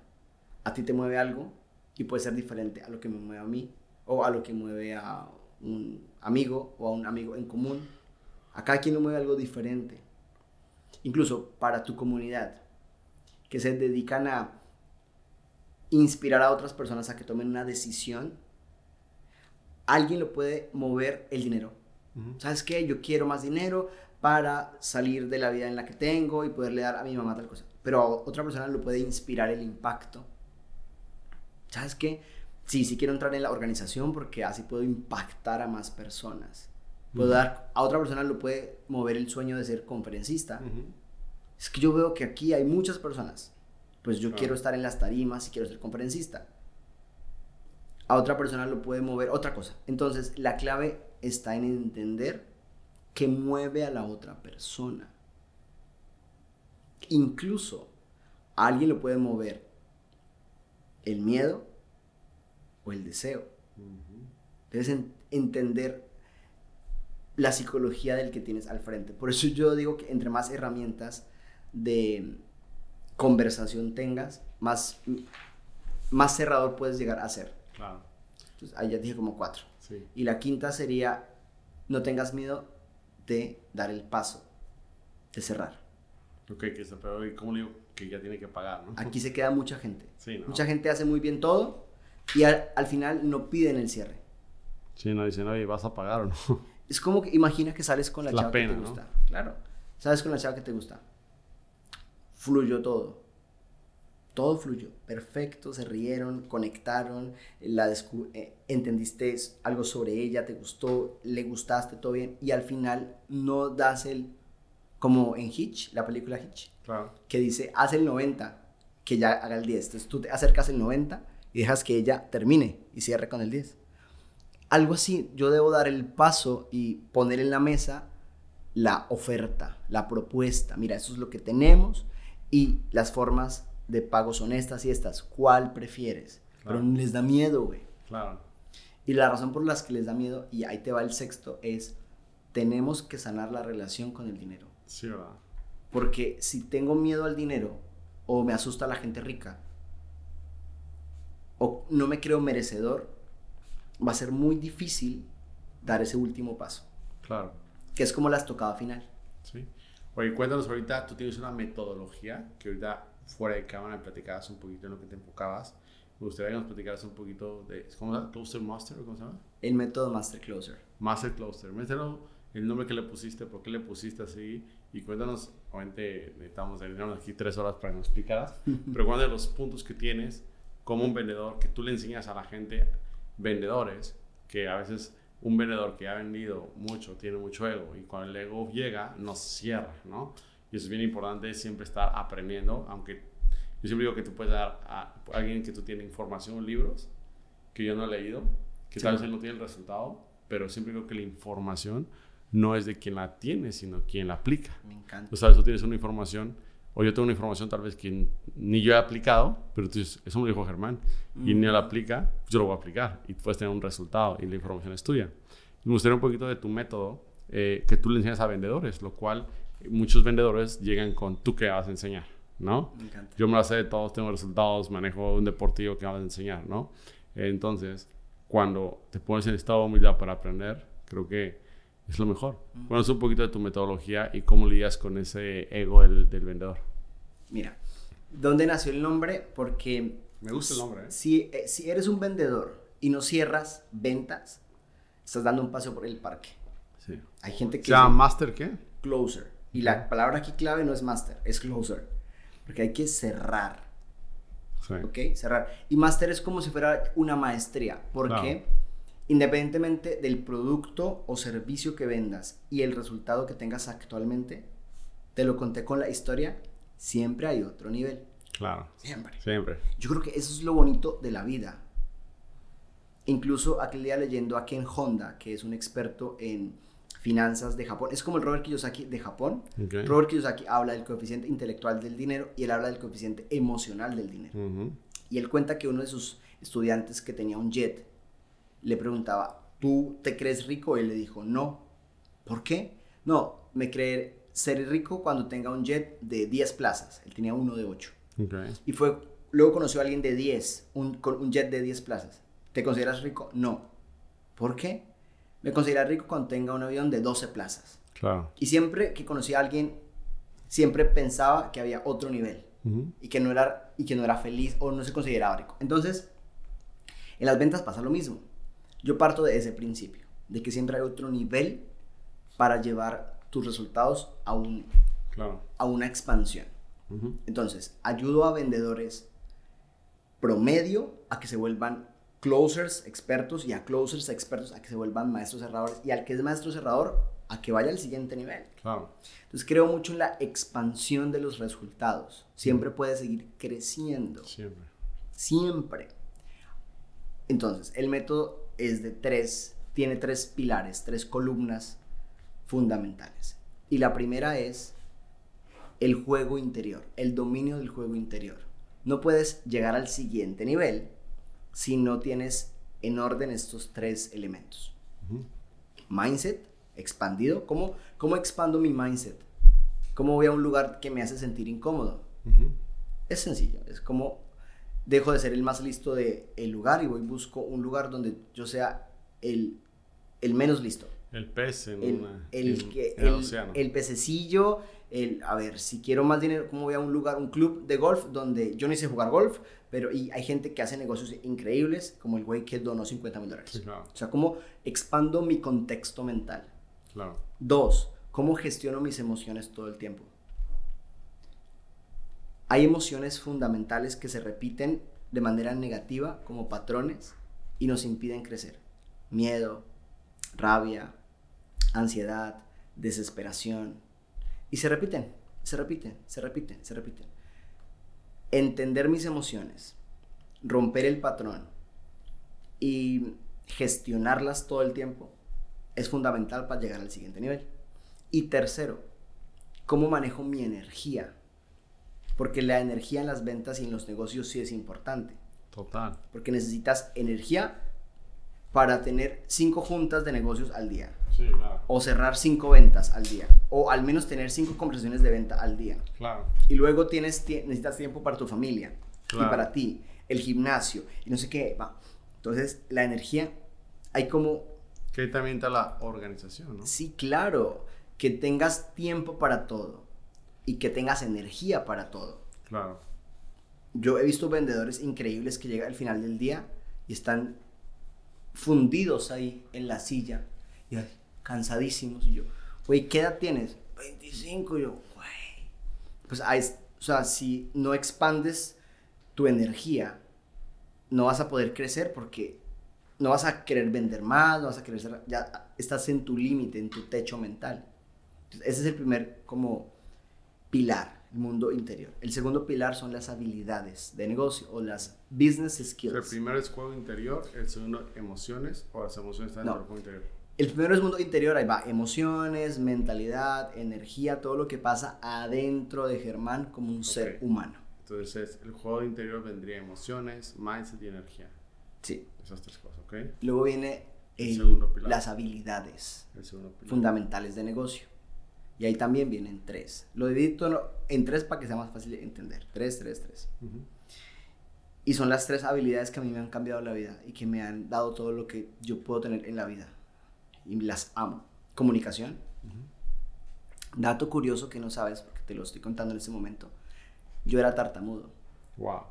A ti te mueve algo y puede ser diferente a lo que me mueve a mí o a lo que mueve a un amigo o a un amigo en común. A cada quien le mueve algo diferente. Incluso para tu comunidad, que se dedican a inspirar a otras personas a que tomen una decisión, alguien lo puede mover el dinero. ¿Sabes qué? Yo quiero más dinero para salir de la vida en la que tengo y poderle dar a mi mamá tal cosa. Pero a otra persona lo puede inspirar el impacto. ¿Sabes qué? Sí, sí quiero entrar en la organización porque así puedo impactar a más personas. Puedo dar, a otra persona lo puede mover el sueño de ser conferencista. Es que yo veo que aquí hay muchas personas pues yo quiero estar en las tarimas y quiero ser conferencista. A otra persona lo puede mover otra cosa. Entonces, la clave está en entender qué mueve a la otra persona. Incluso a alguien lo puede mover el miedo o el deseo. Debes entender la psicología del que tienes al frente. Por eso yo digo que entre más herramientas de conversación tengas, más, más cerrador puedes llegar a ser. Claro. Entonces, ahí ya dije como cuatro. Sí. Y la quinta sería, no tengas miedo de dar el paso, de cerrar. Ok, que pero ¿cómo le digo que ya tiene que pagar, no? Aquí se queda mucha gente. Sí, ¿no? Mucha gente hace muy bien todo y al, final no piden el cierre. Sí, no dicen, oye, ¿vas a pagar o no? Es como que imagina que sales con la, chava que te gusta. Claro. Sales con la chava que te gusta fluyó todo. Todo fluyó, perfecto, se rieron, conectaron, la eh, entendiste algo sobre ella, te gustó, le gustaste, todo bien, y al final no das el, como en Hitch, la película Hitch, que dice, haz el 90, que ya haga el 10. Entonces tú te acercas el 90 y dejas que ella termine y cierre con el 10. Algo así, yo debo dar el paso y poner en la mesa la oferta, la propuesta. Mira, eso es lo que tenemos, y las formas de pago son estas y estas. ¿Cuál prefieres? Pero les da miedo, güey. Claro. Y la razón por las que les da miedo, y ahí te va el sexto, es tenemos que sanar la relación con el dinero. Sí, ¿verdad? Porque si tengo miedo al dinero, o me asusta la gente rica, o no me creo merecedor, va a ser muy difícil dar ese último paso. Claro. Que es como la estocada final. Sí. Oye, cuéntanos ahorita, tú tienes una metodología que ahorita fuera de cámara platicabas un poquito en lo que te enfocabas, me gustaría que nos platicaras un poquito de, ¿cómo se llama? ¿Closer Master o cómo se llama? El método Master Closer. Master Closer. Mételo el nombre que le pusiste, por qué le pusiste así y cuéntanos, obviamente necesitamos tener aquí tres horas para que nos explicaras, pero cuáles de los puntos que tienes como un vendedor que tú le enseñas a la gente, vendedores, que a veces un vendedor que ha vendido mucho tiene mucho ego y cuando el ego llega nos cierra, ¿no? Y eso es bien importante siempre estar aprendiendo, aunque yo siempre digo que tú puedes dar a alguien que tú tienes información, libros, que yo no he leído, que tal vez él no tiene el resultado, pero siempre digo que la información no es de quien la tiene, sino quien la aplica. Me encanta. Tú sabes, tú tienes una información, o yo tengo una información tal vez que ni yo he aplicado, pero tú dices, eso me lo dijo Germán, y ni él la aplica, yo lo voy a aplicar, y puedes tener un resultado, y la información es tuya. Me gustaría un poquito de tu método eh, que tú le enseñas a vendedores, lo cual muchos vendedores llegan con tú que vas a enseñar, ¿no? Me encanta. Yo me lo sé de todos, tengo resultados, manejo un deportivo que vas a enseñar, ¿no? Entonces, cuando te pones en estado de humildad para aprender, creo que es lo mejor. Cuéntanos un poquito de tu metodología y cómo lidias con ese ego del, del vendedor. Mira, ¿dónde nació el nombre? Porque Me gusta el nombre, ¿eh? si, eh, si eres un vendedor y no cierras ventas, estás dando un paseo por el parque. Sí. Hay gente que ¿Se llama dice Master qué? closer. Y la palabra aquí clave no es master, es closer. Porque hay que cerrar. Sí. ¿Ok? Cerrar. Y master es como si fuera una maestría. Porque Claro. Independientemente del producto o servicio que vendas y el resultado que tengas actualmente, te lo conté con la historia, siempre hay otro nivel. Claro. Siempre. Siempre. Yo creo que eso es lo bonito de la vida. Incluso aquel día leyendo a Ken Honda, que es un experto en finanzas de Japón, es como el Robert Kiyosaki de Japón. Robert Kiyosaki habla del coeficiente intelectual del dinero y él habla del coeficiente emocional del dinero. Y él cuenta que uno de sus estudiantes que tenía un jet le preguntaba, ¿tú te crees rico? Y él le dijo, no. ¿Por qué? No, me cree ser rico cuando tenga un jet de 10 plazas. Él tenía uno de 8. Ok. Y fue, luego conoció a alguien de 10, un, con un jet de 10 plazas. ¿Te consideras rico? No. ¿Por qué? Me considero rico cuando tenga un avión de 12 plazas. Claro. Y siempre que conocía a alguien, siempre pensaba que había otro nivel y que no era, y que no era feliz o no se consideraba rico. Entonces, en las ventas pasa lo mismo. Yo parto de ese principio, de que siempre hay otro nivel para llevar tus resultados a, un, Claro. a una expansión. Entonces, ayudo a vendedores promedio a que se vuelvan closers expertos y a closers expertos a que se vuelvan maestros cerradores y al que es maestro cerrador a que vaya al siguiente nivel. Claro. Entonces, creo mucho en la expansión de los resultados. Siempre puede seguir creciendo. Siempre. Siempre. Entonces, el método es de tres, tiene tres pilares, tres columnas fundamentales. Y la primera es el juego interior, el dominio del juego interior. No puedes llegar al siguiente nivel si no tienes en orden estos tres elementos. Mindset, expandido. ¿Cómo, ¿Cómo expando mi mindset? ¿Cómo voy a un lugar que me hace sentir incómodo? Es sencillo, es como dejo de ser el más listo del el lugar y voy busco un lugar donde yo sea el, el menos listo. El pez en, El, una- el, que, el el, océano. el pececillo, el, a ver, si quiero más dinero, ¿cómo voy a un lugar, un club de golf donde yo no sé jugar golf, pero y hay gente que hace negocios increíbles, como el güey que donó 50 mil dólares. Sí, claro. O sea, ¿cómo expando mi contexto mental? Claro. Dos, ¿cómo gestiono mis emociones todo el tiempo? Hay emociones fundamentales que se repiten de manera negativa como patrones y nos impiden crecer. Miedo, rabia, ansiedad, desesperación. Y se repiten, se repiten, se repiten, se repiten. Entender mis emociones, romper el patrón y gestionarlas todo el tiempo es fundamental para llegar al siguiente nivel. Y tercero, cómo manejo mi energía. Porque la energía en las ventas y en los negocios sí es importante. Total. Porque necesitas energía para tener cinco juntas de negocios al día. Sí, claro. O cerrar cinco ventas al día. O al menos tener cinco conversaciones de venta al día. Claro. Y luego tienes, tie- necesitas tiempo para tu familia. Claro. Y para ti. El gimnasio. Y no sé qué. Va. Entonces, la energía, hay como Que ahí también está la organización, ¿no? Sí, claro. Que tengas tiempo para todo y que tengas energía para todo. Claro. yo he visto vendedores increíbles que llegan al final del día y están fundidos ahí en la silla y ay, cansadísimos. Y yo, güey, ¿qué edad tienes? 25. Y yo, güey. Pues, es- o sea, si no expandes tu energía, no vas a poder crecer porque no vas a querer vender más, no vas a querer ser, ya estás en tu límite, en tu techo mental. Entonces, ese es el primer como pilar, el mundo interior. El segundo pilar son las habilidades de negocio o las business El skills. primero es juego interior, el segundo emociones, o las emociones están No. dentro del juego interior. El primero es mundo interior, ahí va, emociones, mentalidad, energía, todo lo que pasa adentro de Germán como un ser Ok. humano. Entonces, el juego interior vendría emociones, mindset y energía. Sí. Esas tres cosas, ¿ok? Luego viene El el- segundo pilar. las habilidades El segundo pilar. fundamentales de negocio. Y ahí también vienen tres. Lo divido en tres para que sea más fácil de entender. Tres, tres, tres. Y son las tres habilidades que a mí me han cambiado la vida y que me han dado todo lo que yo puedo tener en la vida. Y las amo. Comunicación. Dato curioso que no sabes, porque te lo estoy contando en este momento. Yo era tartamudo Wow.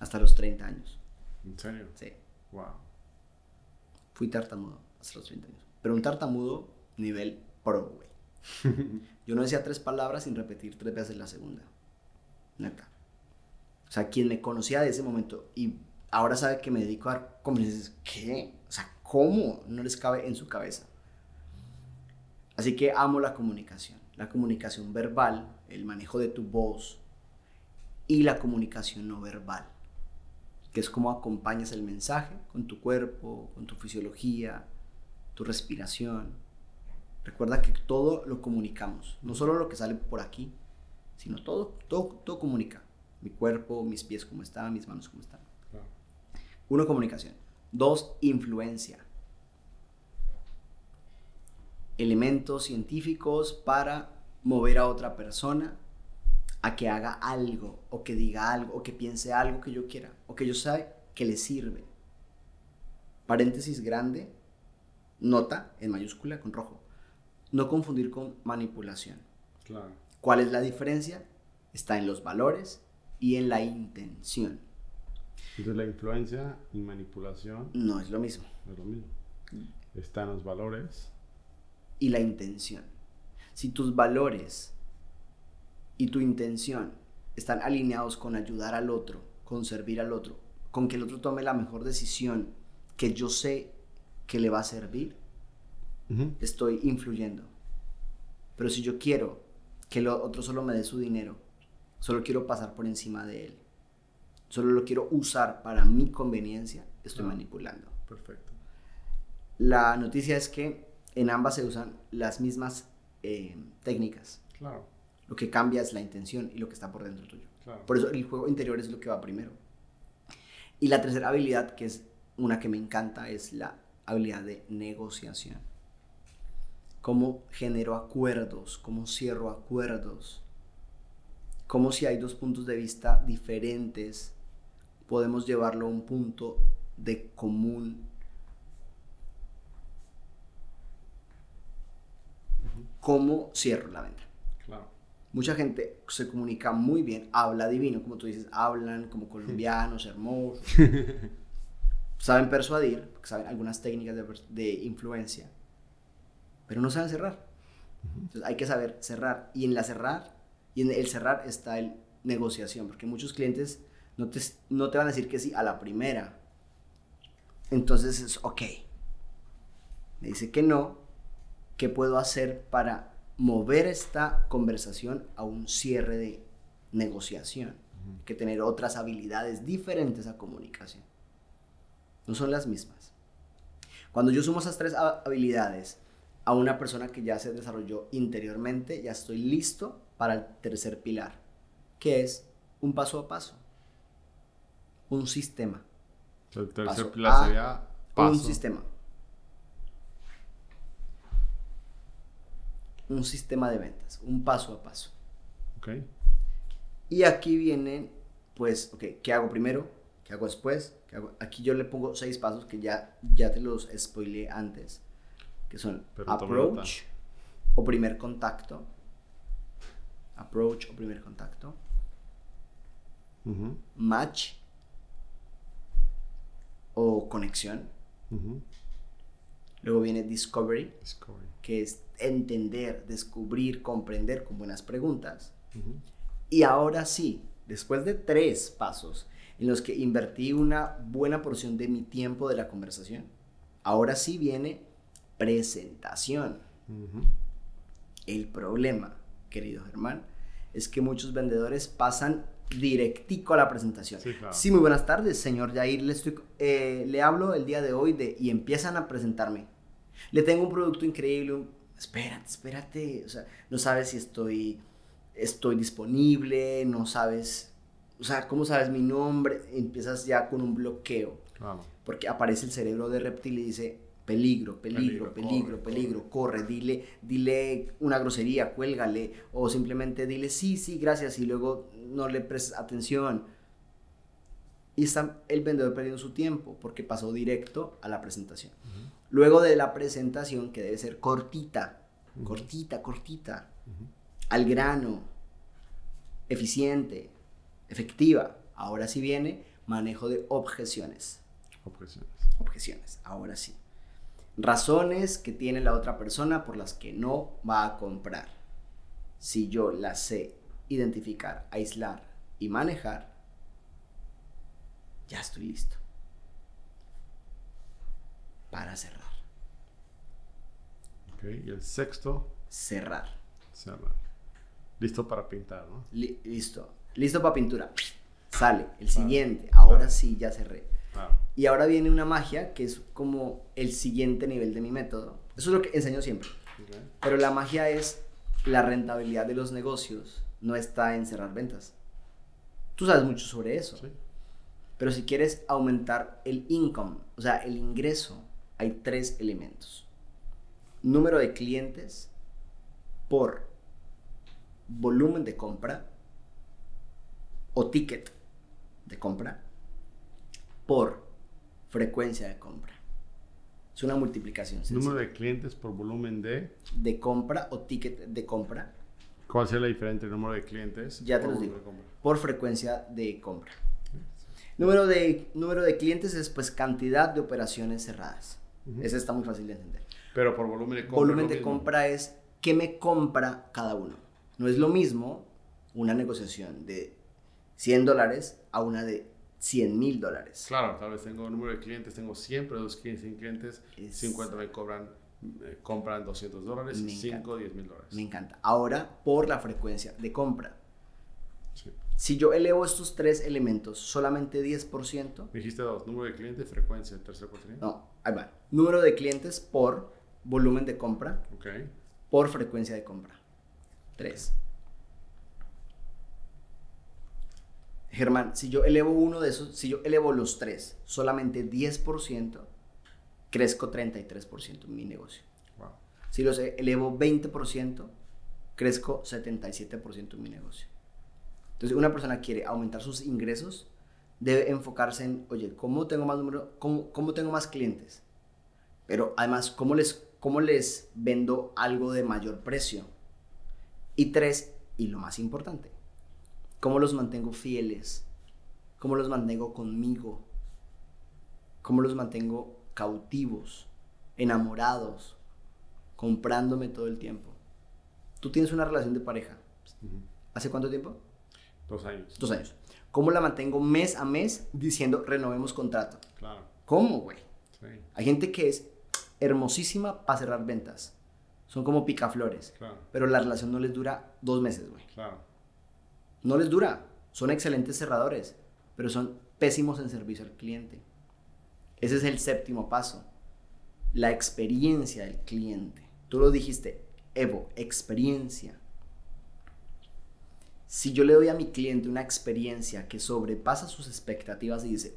hasta los 30 años. ¿En serio? Sí, Wow. fui tartamudo hasta los 30 años. Pero un tartamudo nivel pro, güey. Yo no decía tres palabras sin repetir tres veces la segunda. Neta. O sea, quien me conocía de ese momento y ahora sabe que me dedico a dar conferencias, ¿qué? O sea, ¿cómo? No les cabe en su cabeza. Así que amo la comunicación. La comunicación verbal, el manejo de tu voz y la comunicación no verbal, que es como acompañas el mensaje con tu cuerpo, con tu fisiología, tu respiración. Recuerda que todo lo comunicamos, no solo lo que sale por aquí, sino todo, todo, todo comunica. Mi cuerpo, mis pies cómo están, mis manos cómo están. Claro. Uno, comunicación. Dos, influencia. Elementos científicos para mover a otra persona a que haga algo, o que diga algo, o que piense algo que yo quiera, o que yo sabe que le sirve. Paréntesis grande, nota en mayúscula con rojo. No confundir con manipulación. Claro. ¿Cuál es la diferencia? Está en los valores y en la intención. Entonces, la influencia y manipulación No es lo mismo. es lo mismo. Están los valores. y la intención. Si tus valores y tu intención están alineados con ayudar al otro, con servir al otro, con que el otro tome la mejor decisión que yo sé que le va a servir, Ujú. estoy influyendo. Pero si yo quiero que el otro solo me dé su dinero, solo quiero pasar por encima de él, solo lo quiero usar para mi conveniencia, estoy Ah. manipulando. Perfecto. La noticia es que en ambas se usan las mismas eh, técnicas. Claro. Lo que cambia es la intención y lo que está por dentro tuyo. Claro. Por eso el juego interior es lo que va primero. Y la tercera habilidad, que es una que me encanta, es la habilidad de negociación. Cómo genero acuerdos, cómo cierro acuerdos, cómo si hay dos puntos de vista diferentes, podemos llevarlo a un punto de común. ¿Cómo cierro la venta? Claro. Mucha gente se comunica muy bien, habla divino, como tú dices, hablan como colombianos, hermosos. saben persuadir, saben algunas técnicas de, de influencia, pero no saben cerrar. Entonces hay que saber cerrar. Y en la cerrar, y en el cerrar está el negociación, porque muchos clientes no te, no te van a decir que sí a la primera. Entonces es, ok, me dice que no, ¿qué puedo hacer para mover esta conversación a un cierre de negociación? Hay que tener otras habilidades diferentes a comunicación. No son las mismas. Cuando yo sumo esas tres ha- habilidades a una persona que ya se desarrolló interiormente, ya estoy listo para el tercer pilar, que es un paso a paso, un sistema. El tercer Paso pilar A, sería paso. Un sistema. Un sistema de ventas, un paso a paso. Ok. Y aquí vienen, pues, ok, ¿qué hago primero? ¿Qué hago después? ¿Qué hago? Aquí yo le pongo seis pasos que ya, ya te los spoileé antes, que son Pero approach o primer contacto. Approach o primer contacto. Match o conexión. Luego viene discovery, Discovery. que es entender, descubrir, comprender con buenas preguntas. Y ahora sí, después de tres pasos en los que invertí una buena porción de mi tiempo de la conversación, ahora sí viene presentación. El problema, querido Germán, es que muchos vendedores pasan directico a la presentación. Sí, claro. muy buenas tardes, señor Jair. Le, estoy, eh, le hablo el día de hoy de, y empiezan a presentarme. Le tengo un producto increíble. un- espérate, espérate. O sea, no sabes si estoy, estoy disponible, no sabes, o sea, ¿cómo sabes mi nombre? Empiezas ya con un bloqueo Claro. porque aparece el cerebro de reptil y dice peligro, peligro, Peligro, peligro, corre, peligro, corre, dile, dile una grosería, cuélgale, o simplemente dile sí, sí, gracias, y luego no le prestes atención. Y está el vendedor perdiendo su tiempo porque pasó directo a la presentación. Luego de la presentación, que debe ser cortita, cortita, cortita, al grano, eficiente, efectiva. Ahora sí viene manejo de objeciones Objeciones. objeciones, ahora sí. Razones que tiene la otra persona por las que no va a comprar. Si yo las sé identificar, aislar y manejar, ya estoy listo para cerrar. Ok. Y el sexto, Cerrar. cerrar. Listo para pintar, ¿no? Li- listo. Listo para pintura. Sale. El siguiente. Ahora sí, ya cerré. Claro. Y ahora viene una magia que es como el siguiente nivel de mi método. Eso es lo que enseño siempre. Pero la magia es la rentabilidad de los negocios, no está en cerrar ventas. Tú sabes mucho sobre eso. Sí. Pero si quieres aumentar el income, o sea, el ingreso, hay tres elementos. Número de clientes por volumen de compra o ticket de compra por frecuencia de compra. Es una multiplicación sencilla. Número de clientes por volumen de. de compra o ticket de compra ¿Cuál sería la diferencia entre el número de clientes? Ya te los digo. por frecuencia de compra. Número de, número de clientes es pues cantidad de operaciones cerradas. Ese está muy fácil de entender. Pero por volumen de compra. Volumen es de mismo. compra es qué me compra cada uno. No es lo mismo una negociación de 100 dólares a una de 100 mil dólares. Claro, tal vez tengo un número de clientes, tengo 100, pero dos 100 clientes, Es- 50 me cobran, eh, compran 200 dólares, Me 5, 10 mil dólares. Me encanta. Ahora, por la frecuencia de compra. Sí. Si yo elevo estos tres elementos solamente 10%, Me dijiste dos, número de clientes, frecuencia, tercer cuatrimestre. no, ahí va. Número de clientes por volumen de compra Ok. por frecuencia de compra. 3. Germán, si yo elevo uno de esos, si yo elevo los tres, solamente 10%, crezco 33% en mi negocio. Wow. Si los elevo 20%, crezco 77% en mi negocio. Entonces, una persona quiere aumentar sus ingresos, debe enfocarse en, oye, ¿cómo tengo más número, cómo, cómo tengo más clientes? Pero además, ¿cómo les, ¿cómo les vendo algo de mayor precio? Y tres, y lo más importante, ¿cómo los mantengo fieles? ¿Cómo los mantengo conmigo? ¿Cómo los mantengo cautivos, enamorados, comprándome todo el tiempo? Tú tienes una relación de pareja. ¿Hace cuánto tiempo? Dos años. Dos años. ¿Cómo la mantengo mes a mes diciendo renovemos contrato? Claro. ¿Cómo, güey? Sí. Hay gente que es hermosísima para cerrar ventas. Son como picaflores. Claro. Pero la relación no les dura dos meses, güey. Claro. No les dura. Son excelentes cerradores, pero son pésimos en servicio al cliente. Ese es el séptimo paso. La experiencia del cliente. Tú lo dijiste, Evo, experiencia. Si yo le doy a mi cliente una experiencia que sobrepasa sus expectativas y dice,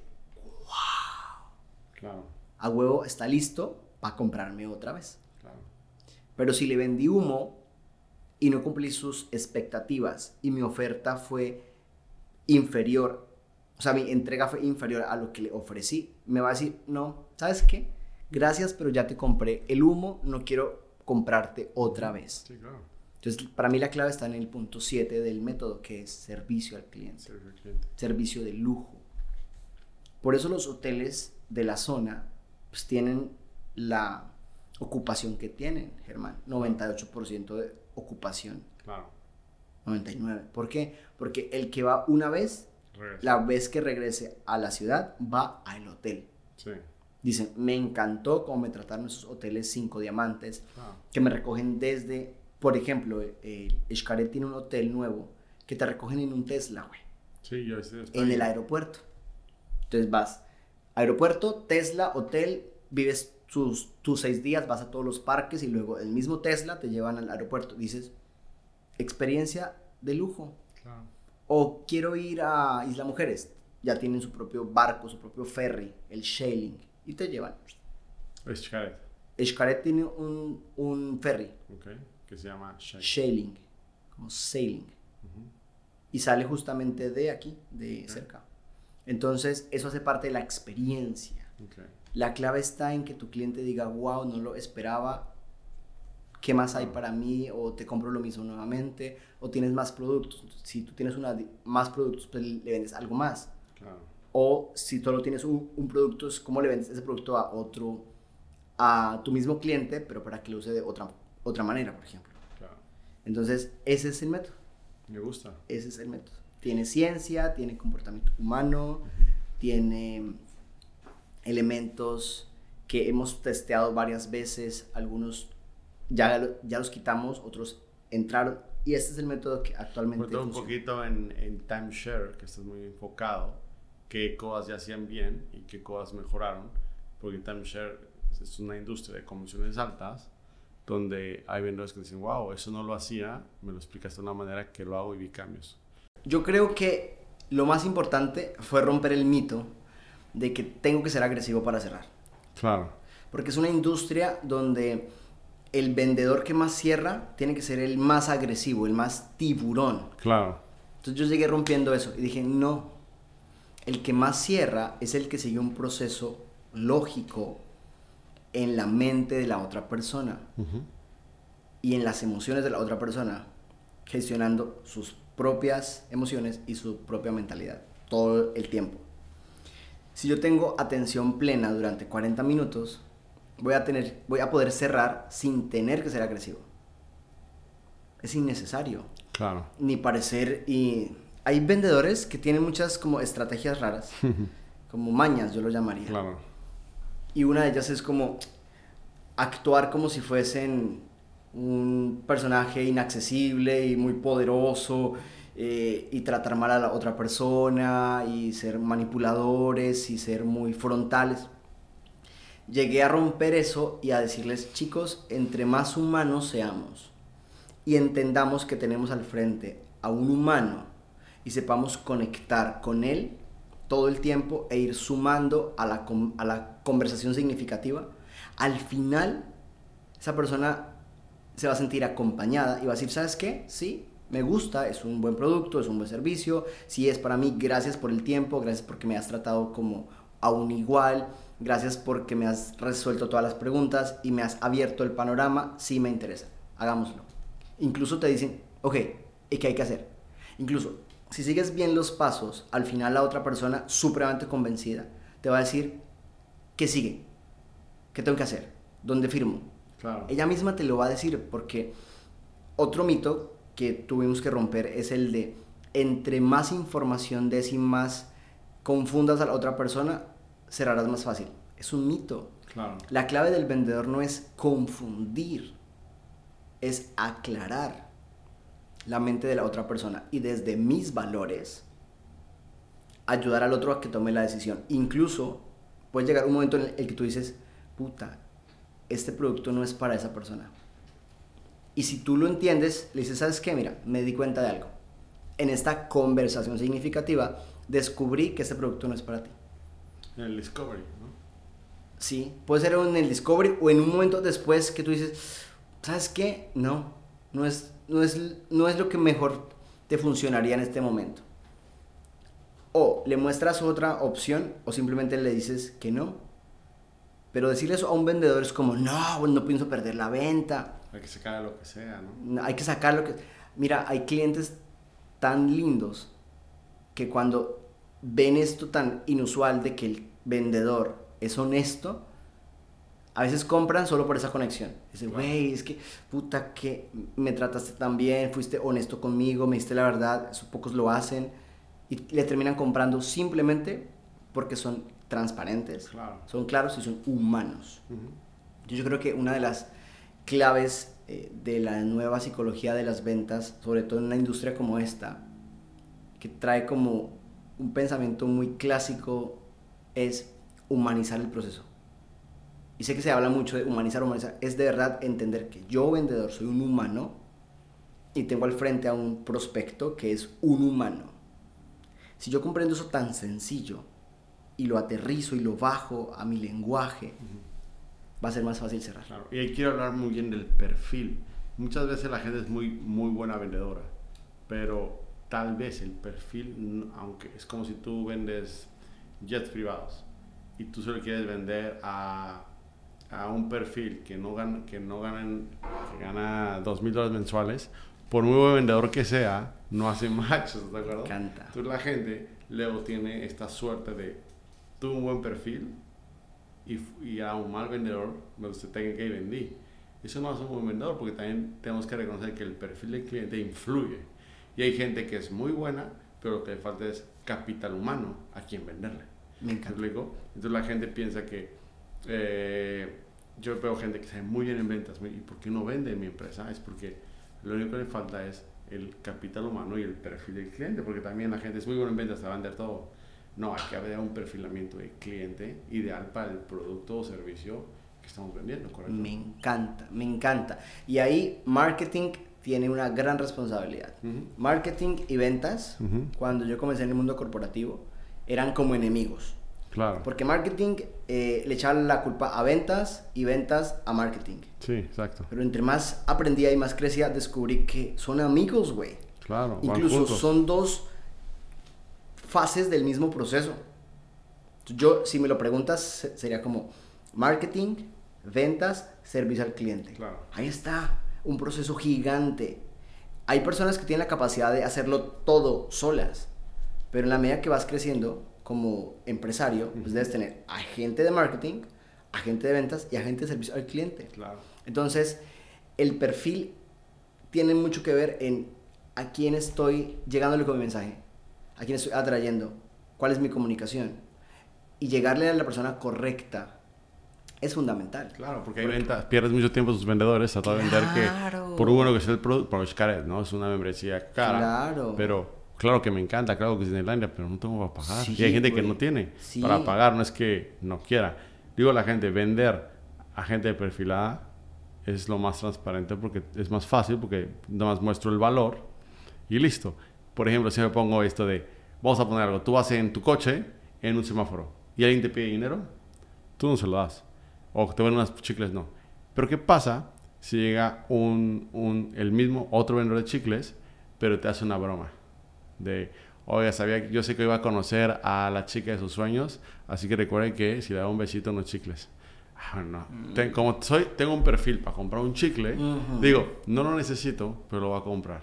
Claro. a huevo está listo para comprarme otra vez. Claro. Pero si le vendí humo y no cumplí sus expectativas y mi oferta fue inferior, o sea, mi entrega fue inferior a lo que le ofrecí, me va a decir, no, ¿sabes qué? Gracias, pero ya te compré el humo, no quiero comprarte otra vez. Sí, claro. Entonces, para mí la clave está en el punto 7 del método, que es servicio al cliente. Servicio al cliente. Servicio de lujo. Por eso los hoteles de la zona pues, tienen la ocupación que tienen, Germán. 98% de ocupación. Claro. 99. ¿Por qué? Porque el que va una vez, Regresa. la vez que regrese a la ciudad, va al hotel. Sí. Dicen, me encantó cómo me trataron esos hoteles 5 diamantes, Claro. que me recogen desde, por ejemplo, el Xcaret tiene un hotel nuevo que te recogen en un Tesla, güey, Sí, yo estoy en el aeropuerto. Entonces vas, aeropuerto, Tesla, hotel, vives tus, tus seis días, vas a todos los parques y luego el mismo Tesla te llevan al aeropuerto. Dices, experiencia de lujo. Claro. O quiero ir a Isla Mujeres, ya tienen su propio barco, su propio ferry, el Sailing, y te llevan. Es Xcaret. Xcaret tiene un, un ferry, Ok. Que se llama Shake. Sailing, como sailing, Ujú. y sale justamente de aquí, de Ok. cerca. Entonces, eso hace parte de la experiencia. Ok. La clave está en que tu cliente diga, wow, no lo esperaba, ¿qué más hay para mí? O te compro lo mismo nuevamente, o tienes más productos. Si tú tienes una, más productos, pues le vendes algo más. Claro. O si solo tienes un, un producto, es cómo le vendes ese producto a otro, a tu mismo cliente, pero para que lo use de otra, otra manera, por ejemplo. Claro. Entonces, ese es el método. Me gusta. Ese es el método. Tiene ciencia, tiene comportamiento humano, tiene elementos que hemos testeado varias veces, algunos ya, ya los quitamos, otros entraron, y este es el método que actualmente Cuéntame un funciona. poquito en, en timeshare, que estás muy enfocado, qué cosas ya hacían bien y qué cosas mejoraron, porque timeshare es una industria de comisiones altas, donde hay vendedores que dicen, wow, eso no lo hacía, me lo explicaste de una manera que lo hago y vi cambios. Yo creo que lo más importante fue romper el mito de que tengo que ser agresivo para cerrar. Claro. Porque es una industria donde el vendedor que más cierra tiene que ser el más agresivo, el más tiburón. Claro. Entonces yo llegué rompiendo eso y dije, no, el que más cierra es el que sigue un proceso lógico en la mente de la otra persona y en las emociones de la otra persona, gestionando sus propias emociones y su propia mentalidad todo el tiempo. Si yo tengo atención plena durante 40 minutos, voy a, tener, voy a poder cerrar sin tener que ser agresivo. Es innecesario Claro. ni parecer y hay vendedores que tienen muchas como estrategias raras, como mañas yo lo llamaría. Claro. Y una de ellas es como actuar como si fuesen un personaje inaccesible y muy poderoso eh, y tratar mal a la otra persona y ser manipuladores y ser muy frontales. Llegué a romper eso y a decirles, chicos, entre más humanos seamos y entendamos que tenemos al frente a un humano y sepamos conectar con él todo el tiempo e ir sumando a la, a la conversación significativa, al final esa persona se va a sentir acompañada y va a decir, ¿sabes qué? Sí, me gusta, es un buen producto, es un buen servicio, sí es para mí, gracias por el tiempo, gracias porque me has tratado como a un igual, gracias porque me has resuelto todas las preguntas y me has abierto el panorama, sí me interesa, hagámoslo. Incluso te dicen, ok, ¿y qué hay que hacer? Incluso, si sigues bien los pasos, al final la otra persona, supremamente convencida, te va a decir, ¿qué sigue? ¿Qué tengo que hacer? ¿Dónde firmo? Claro. Ella misma te lo va a decir porque otro mito que tuvimos que romper es el de entre más información des y más confundas a la otra persona, cerrarás más fácil. Es un mito. Claro. La clave del vendedor no es confundir, es aclarar la mente de la otra persona y desde mis valores ayudar al otro a que tome la decisión. Incluso puede llegar un momento en el que tú dices, puta, este producto no es para esa persona. Y si tú lo entiendes, le dices, ¿sabes qué? Mira, me di cuenta de algo. En esta conversación significativa, descubrí que este producto no es para ti. En el Discovery, ¿no? Sí, puede ser en el Discovery o en un momento después que tú dices, ¿sabes qué? No, no es, no es, no es lo que mejor te funcionaría en este momento. O le muestras otra opción o simplemente le dices que no. Pero decirle eso a un vendedor es como, no, no pienso perder la venta. Hay que sacar lo que sea, ¿no? Hay que sacar lo que... Mira, hay clientes tan lindos que cuando ven esto tan inusual de que el vendedor es honesto, a veces compran solo por esa conexión. Dicen, güey, es que, puta, que me trataste tan bien, fuiste honesto conmigo, me diste la verdad, eso pocos lo hacen. Y le terminan comprando simplemente porque son transparentes, son claros y son humanos. Yo creo que una de las claves eh, de la nueva psicología de las ventas, sobre todo en una industria como esta, que trae como un pensamiento muy clásico, es humanizar el proceso. Y sé que se habla mucho de humanizar, humanizar, es de verdad entender que yo vendedor soy un humano y tengo al frente a un prospecto que es un humano. Si yo comprendo eso tan sencillo y lo aterrizo y lo bajo a mi lenguaje, va a ser más fácil cerrar. Y ahí quiero hablar muy bien del perfil. Muchas veces la gente es muy, muy buena vendedora, pero tal vez el perfil, aunque es como si tú vendes jets privados y tú solo quieres vender a a un perfil que no gana, que no ganan, que gana dos mil dólares mensuales, por muy buen vendedor que sea, no hace machos, ¿de acuerdo? Canta. Entonces la gente luego tiene esta suerte de, tuve un buen perfil y, y a un mal vendedor me usted tenga que vendí. Eso no hace un buen vendedor porque también tenemos que reconocer que el perfil del cliente influye. Y hay gente que es muy buena, pero lo que le falta es capital humano a quien venderle. Me encanta. Entonces la gente piensa que eh, yo veo gente que sabe muy bien en ventas. ¿Y por qué no vende en mi empresa? Es porque lo único que le falta es el capital humano y el perfil del cliente, porque también la gente es muy buena en ventas, a vender todo. No, hay que haber un perfilamiento de cliente ideal para el producto o servicio que estamos vendiendo, ¿correcto? Me encanta, me encanta. Y ahí marketing tiene una gran responsabilidad. Marketing y ventas, cuando yo comencé en el mundo corporativo, eran como enemigos. Porque marketing eh, le echaba la culpa a ventas y ventas a marketing. Sí, exacto. Pero entre más aprendía y más crecía, descubrí que son amigos, güey. Claro. Incluso son dos fases del mismo proceso. Yo, si me lo preguntas, sería como marketing, ventas, servicio al cliente. Claro. Ahí está, un proceso gigante. Hay personas que tienen la capacidad de hacerlo todo solas, pero en la medida que vas creciendo, como empresario, pues debes tener agente de marketing, agente de ventas y agente de servicio al cliente. Claro. Entonces, el perfil tiene mucho que ver en a quién estoy llegándole con mi mensaje, a quién estoy atrayendo, cuál es mi comunicación. Y llegarle a la persona correcta es fundamental. Claro, porque hay ventas, pierdes mucho tiempo sus vendedores a todo vender que, por bueno que sea el producto, por caret, ¿no? Es una membresía cara. Claro. Pero Claro que me encanta, claro que es Disneylandia, pero no tengo para pagar. y hay gente que no tiene para pagar, no es que no quiera. Digo a la gente, vender a gente perfilada es lo más transparente porque es más fácil, porque nada más muestro el valor y listo. Por ejemplo, si me pongo esto de, vamos a poner algo, tú vas en tu coche en un semáforo y alguien te pide dinero, tú no se lo das. O te venden unas chicles, no. Pero ¿qué pasa si llega un, un, el mismo otro vendedor de chicles, pero te hace una broma? de, oiga, sabía, yo sé que iba a conocer a la chica de sus sueños, así que recuerden que si le da un besito, unos chicles. Ah, no. Mm. como soy, tengo un perfil para comprar un chicle, digo, no lo necesito, pero lo voy a comprar.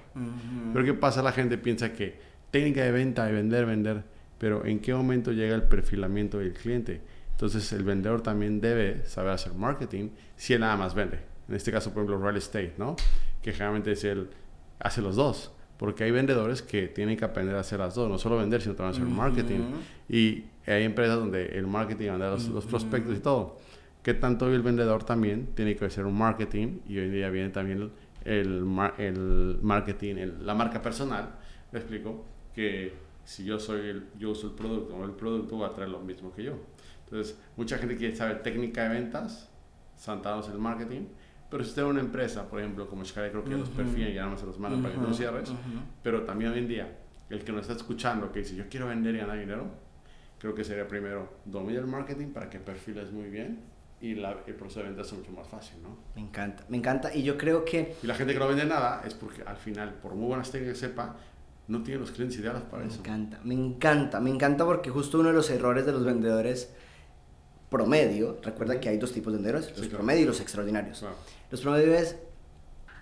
Pero ¿qué pasa? La gente piensa que técnica de venta, de vender, vender, pero ¿en qué momento llega el perfilamiento del cliente? Entonces el vendedor también debe saber hacer marketing si él nada más vende. En este caso, por ejemplo, real estate, ¿no? Que generalmente es él hace los dos. Porque hay vendedores que tienen que aprender a hacer las dos, no solo vender, sino también hacer marketing. Y hay empresas donde el marketing, vender los, los, prospectos y todo. Que tanto el vendedor también tiene que hacer un marketing y hoy en día viene también el, el marketing, la marca personal. Me explico que si yo soy el, yo uso el producto o el producto va a traer lo mismo que yo. Entonces, mucha gente quiere saber técnica de ventas, santados el marketing, pero si usted es una empresa, por ejemplo, como Sky, creo que los perfilan y ya no se los mandan para que no cierres. Pero también hoy en día, el que nos está escuchando, que dice, yo quiero vender y ganar dinero, creo que sería primero dominar el marketing para que perfiles muy bien y la, el proceso de venta sea mucho más fácil, ¿no? Me encanta, me encanta. Y yo creo que... Y la gente que no vende nada es porque al final, por muy buenas técnicas que sepa, no tiene los clientes ideales para eso. Me encanta, me encanta, me encanta porque justo uno de los errores de los vendedores promedio, recuerda que hay dos tipos de vendedores, los promedio y los extraordinarios. Los promedios es,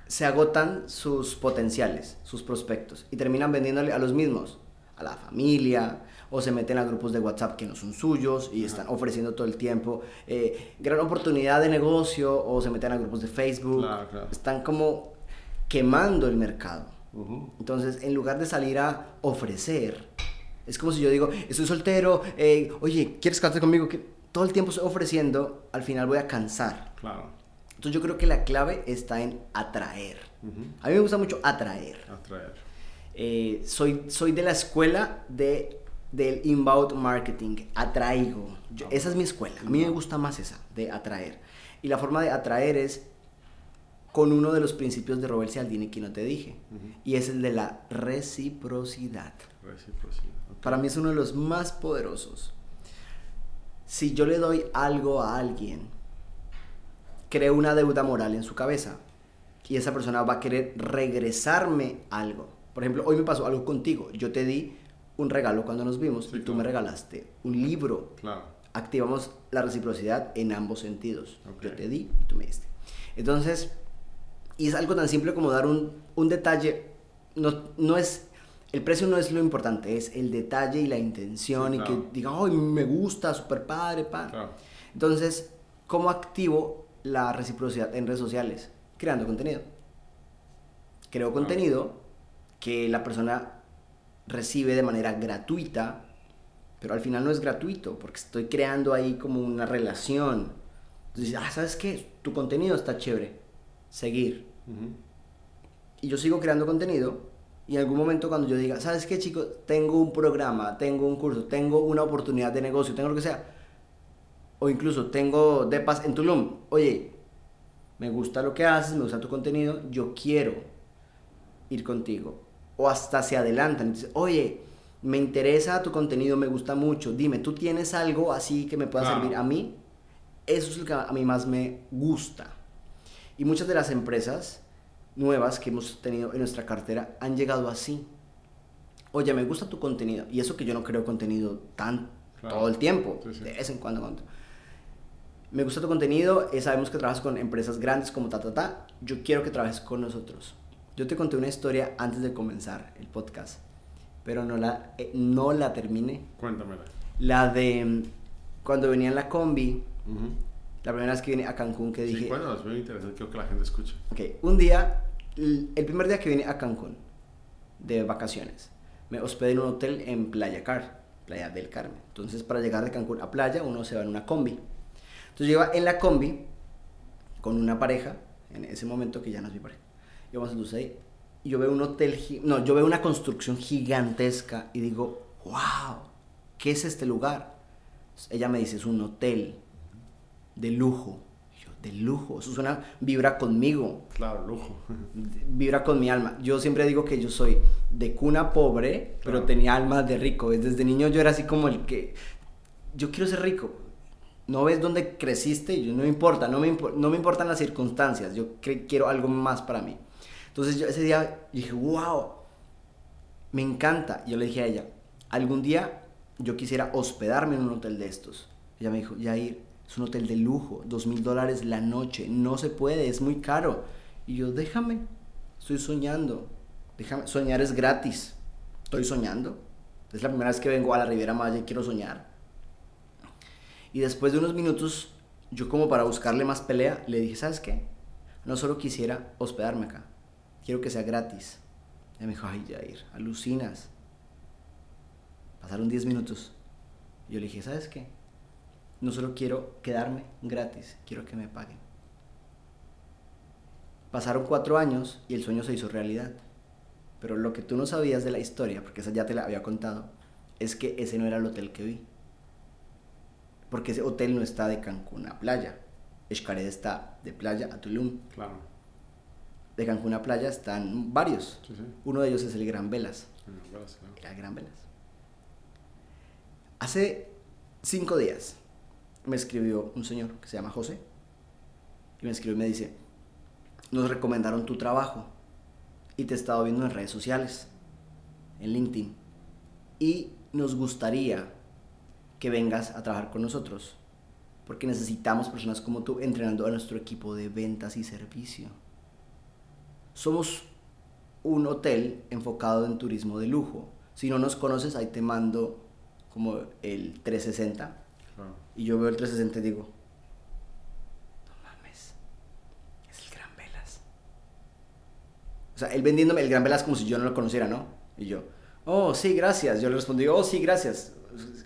se agotan sus potenciales, sus prospectos, y terminan vendiéndole a los mismos, a la familia, o se meten a grupos de WhatsApp que no son suyos y están ofreciendo todo el tiempo eh, gran oportunidad de negocio, o se meten a grupos de Facebook, están como quemando el mercado. Entonces, en lugar de salir a ofrecer, es como si yo digo, estoy soltero, eh, oye, ¿quieres casarte conmigo? Que todo el tiempo estoy ofreciendo, al final voy a cansar. Claro. Entonces yo creo que la clave está en atraer. A mí me gusta mucho atraer. Atraer. Eh, soy, soy de la escuela de, del inbound marketing. Atraigo. esa es mi escuela. A mí me gusta más esa, de atraer. Y la forma de atraer es con uno de los principios de Robert Cialdini que no te dije. Y es el de la reciprocidad. Reciprocidad. Para mí es uno de los más poderosos. Si yo le doy algo a alguien, creo una deuda moral en su cabeza. Y esa persona va a querer regresarme algo. Por ejemplo, hoy me pasó algo contigo. Yo te di un regalo cuando nos vimos y tú me regalaste un libro. Claro. Activamos la reciprocidad en ambos sentidos. Yo te di y tú me diste. Entonces, y es algo tan simple como dar un, un detalle. No, no es el precio no es lo importante, es el detalle y la intención y que diga, ¡ay, me gusta, super padre, padre! Entonces, ¿cómo activo la reciprocidad en redes sociales? Creando contenido. Creo contenido que la persona recibe de manera gratuita, pero al final no es gratuito, porque estoy creando ahí como una relación. Entonces, ah, ¿sabes qué? Tu contenido está chévere. Seguir. Y yo sigo creando contenido y en algún momento cuando yo diga, ¿sabes qué chicos? Tengo un programa, tengo un curso, tengo una oportunidad de negocio, tengo lo que sea. O incluso tengo Depas en Tulum. Oye, me gusta lo que haces, me gusta tu contenido, yo quiero ir contigo. O hasta se adelantan oye, me interesa tu contenido, me gusta mucho. Dime, ¿tú tienes algo así que me pueda servir a mí? Eso es lo que a mí más me gusta. Y muchas de las empresas nuevas que hemos tenido en nuestra cartera han llegado así. Oye, me gusta tu contenido. Y eso que yo no creo contenido tan todo el tiempo, de vez en cuando, Me gusta tu contenido, eh, sabemos que trabajas con empresas grandes como ta, ta, ta. Yo quiero que trabajes con nosotros. Yo te conté una historia antes de comenzar el podcast, pero no la, eh, no la terminé. Cuéntamela. La de mm, cuando venía en la combi, la primera vez que vine a Cancún que dije... Sí, bueno, es muy interesante, que la gente escuche. Ok, un día, el primer día que vine a Cancún, de vacaciones, me hospedé en un hotel en Playa Car, Playa del Carmen. Entonces, para llegar de Cancún a playa, uno se va en una combi. Entonces, yo iba en la combi con una pareja, en ese momento que ya no es mi pareja. Íbamos a ahí, y yo veo un hotel, no, yo veo una construcción gigantesca y digo, wow, ¿qué es este lugar? ella me dice, es un hotel de lujo. Yo, de lujo, eso suena, vibra conmigo. Claro, lujo. Vibra con mi alma. Yo siempre digo que yo soy de cuna pobre, pero tenía alma de rico. Desde niño yo era así como el que, yo quiero ser rico. No ves dónde creciste, yo no me importa, no me, no me importan las circunstancias, yo quiero algo más para mí. Entonces yo ese día dije, wow, me encanta. Yo le dije a ella, algún día yo quisiera hospedarme en un hotel de estos. Ella me dijo, ir es un hotel de lujo, dos mil dólares la noche, no se puede, es muy caro. Y yo, déjame, estoy soñando, déjame, soñar es gratis, estoy soñando. Es la primera vez que vengo a la Riviera Maya y quiero soñar. Y después de unos minutos, yo como para buscarle más pelea, le dije, ¿sabes qué? No solo quisiera hospedarme acá, quiero que sea gratis. Y me dijo, ay, Jair, alucinas. Pasaron 10 minutos. Yo le dije, ¿sabes qué? No solo quiero quedarme gratis, quiero que me paguen. Pasaron cuatro años y el sueño se hizo realidad. Pero lo que tú no sabías de la historia, porque esa ya te la había contado, es que ese no era el hotel que vi. Porque ese hotel no está de Cancún a playa. Xcaret está de playa a Tulum. Claro. De Cancún a playa están varios. Uno de ellos es el Gran Velas. El Gran Velas. Hace cinco días me escribió un señor que se llama José. Y me escribió y me dice, nos recomendaron tu trabajo y te he estado viendo en redes sociales, en LinkedIn. Y nos gustaría que vengas a trabajar con nosotros, porque necesitamos personas como tú entrenando a nuestro equipo de ventas y servicio. Somos un hotel enfocado en turismo de lujo. Si no nos conoces, ahí te mando como el 360. Y yo veo el 360 y digo, no mames, es el Gran Velas. O sea, él vendiéndome el Gran Velas como si yo no lo conociera, ¿no? Y yo, oh, sí, gracias. Yo le respondí, oh, sí, gracias.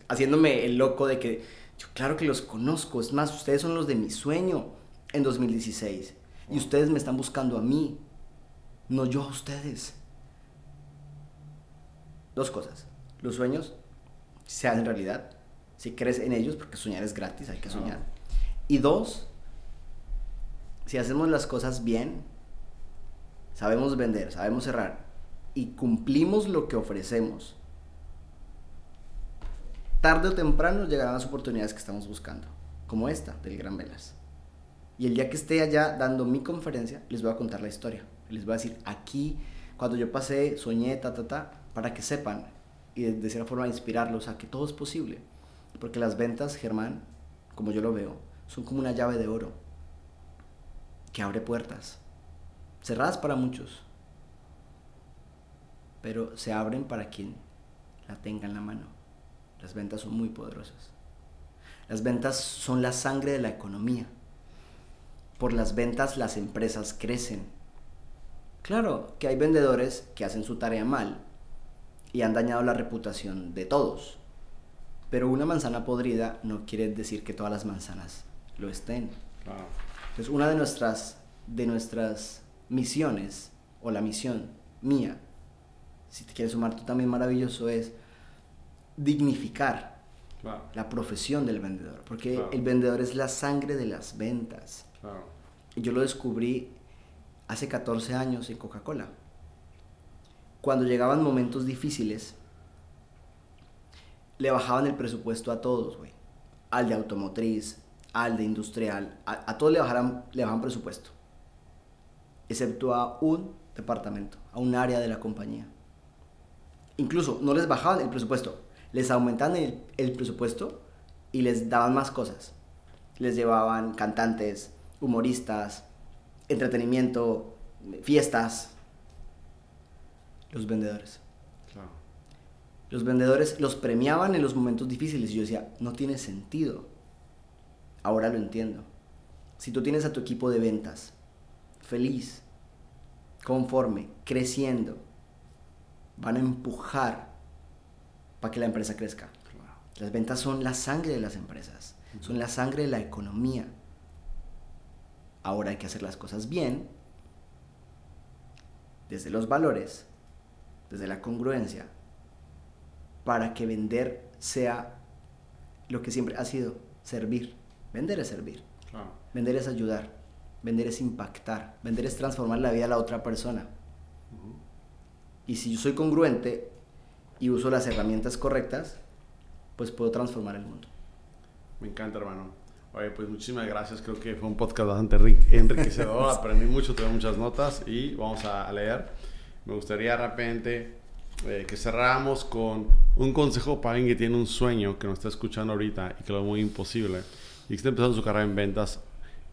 Haciéndome el loco de que, yo claro que los conozco. Es más, ustedes son los de mi sueño en 2016. Y ustedes me están buscando a mí, no yo a ustedes. Dos cosas. Los sueños se hacen realidad. Si crees en ellos, porque soñar es gratis, hay que soñar. Y dos, si hacemos las cosas bien, sabemos vender, sabemos cerrar y cumplimos lo que ofrecemos, tarde o temprano llegarán las oportunidades que estamos buscando, como esta del Gran Velas. Y el día que esté allá dando mi conferencia, les voy a contar la historia. Les voy a decir aquí, cuando yo pasé, soñé, ta, ta, ta, para que sepan y de, de cierta forma inspirarlos a que todo es posible. Porque las ventas, Germán, como yo lo veo, son como una llave de oro que abre puertas, cerradas para muchos, pero se abren para quien la tenga en la mano. Las ventas son muy poderosas. Las ventas son la sangre de la economía. Por las ventas las empresas crecen. Claro que hay vendedores que hacen su tarea mal y han dañado la reputación de todos. Pero una manzana podrida no quiere decir que todas las manzanas lo estén. Entonces, una de nuestras, de nuestras misiones, o la misión mía, si te quieres sumar tú también maravilloso, es dignificar la profesión del vendedor. Porque el vendedor es la sangre de las ventas. Y yo lo descubrí hace 14 años en Coca-Cola. Cuando llegaban momentos difíciles, le bajaban el presupuesto a todos, güey. Al de automotriz, al de industrial, a, todos le, bajaran, le bajaban presupuesto. Excepto a un departamento, a un área de la compañía. Incluso no les bajaban el presupuesto, les aumentaban el, el presupuesto y les daban más cosas. Les llevaban cantantes, humoristas, entretenimiento, fiestas. Los vendedores. Los vendedores los premiaban en los momentos difíciles y yo decía, no tiene sentido. Ahora lo entiendo. Si tú tienes a tu equipo de ventas feliz, conforme, creciendo, van a empujar para que la empresa crezca. Las ventas son la sangre de las empresas, son la sangre de la economía. Ahora hay que hacer las cosas bien, desde los valores, desde la congruencia, para que vender sea lo que siempre ha sido, servir. Vender es servir. Vender es ayudar. Vender es impactar. Vender es transformar la vida de la otra persona. Y si yo soy congruente y uso las herramientas correctas, pues puedo transformar el mundo. Me encanta, hermano. Oye, pues muchísimas gracias. Creo que fue un podcast bastante enriquecedor. Aprendí mucho, tuve muchas notas y vamos a leer. Me gustaría de repente eh, que cerramos con un consejo para alguien que tiene un sueño, que nos está escuchando ahorita y que lo ve muy imposible y que está empezando su carrera en ventas,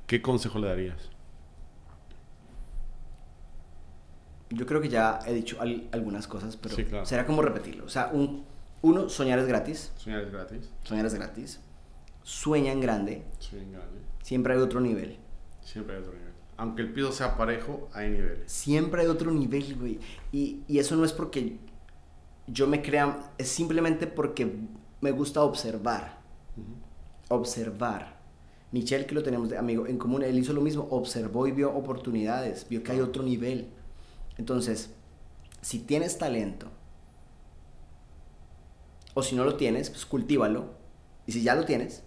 ¿qué consejo le darías? Yo creo que ya he dicho algunas cosas, pero será como repetirlo. O sea, un, uno, soñar es gratis. Soñar es gratis. Soñar es gratis. Sueña en grande. Sueña en grande. Siempre hay otro nivel. Siempre hay otro nivel. Aunque el piso sea parejo, hay niveles. Siempre hay otro nivel, güey. Y, y eso no es porque yo me crea, es simplemente porque me gusta observar. Observar. Michelle, que lo tenemos de amigo en común, él hizo lo mismo, observó y vio oportunidades, vio que hay otro nivel. Entonces, si tienes talento, o si no lo tienes, pues cultívalo. Y si ya lo tienes,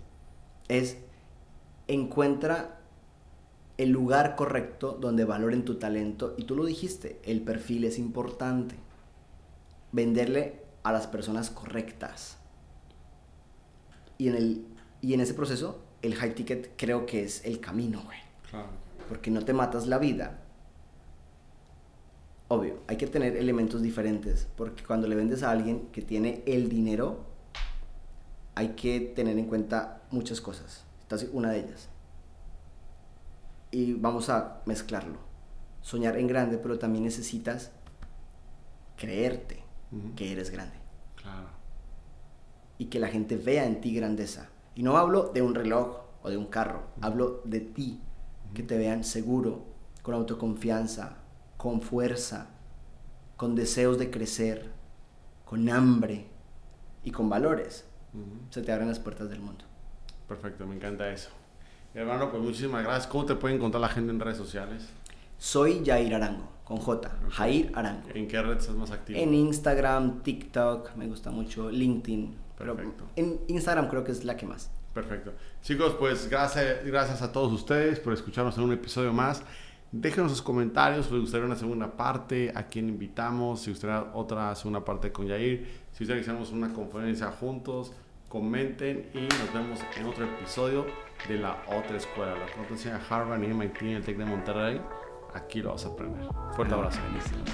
es encuentra el lugar correcto donde valoren tu talento. Y tú lo dijiste, el perfil es importante venderle a las personas correctas. Y en, el, y en ese proceso, el high ticket creo que es el camino, güey. Porque no te matas la vida. Obvio, hay que tener elementos diferentes. Porque cuando le vendes a alguien que tiene el dinero, hay que tener en cuenta muchas cosas. Esta es una de ellas. Y vamos a mezclarlo. soñar en grande, pero también necesitas creerte que eres grande Claro. y que la gente vea en ti grandeza. Y no hablo de un reloj o de un carro, hablo de ti, que te vean seguro, con autoconfianza, con fuerza, con deseos de crecer, con hambre y con valores. Se te abren las puertas del mundo. Perfecto, me encanta eso. Hermano, pues muchísimas gracias. ¿Cómo te puede encontrar la gente en redes sociales? Soy Jair Arango, con J, Jair Arango. ¿En qué red estás más activo? En Instagram, TikTok, me gusta mucho, LinkedIn. Perfecto. en Instagram creo que es la que más. Perfecto. Chicos, pues gracias, gracias a todos ustedes por escucharnos en un episodio más. Déjenos sus comentarios, si les gustaría una segunda parte, a quién invitamos, si gustaría otra segunda parte con Yair, si ustedes que una conferencia juntos, comenten y nos vemos en otro episodio de la otra escuela, la enseña Harvard y MIT en el TEC de Monterrey. Aquí lo vas a aprender. Fuerte abrazo. Buenísimo.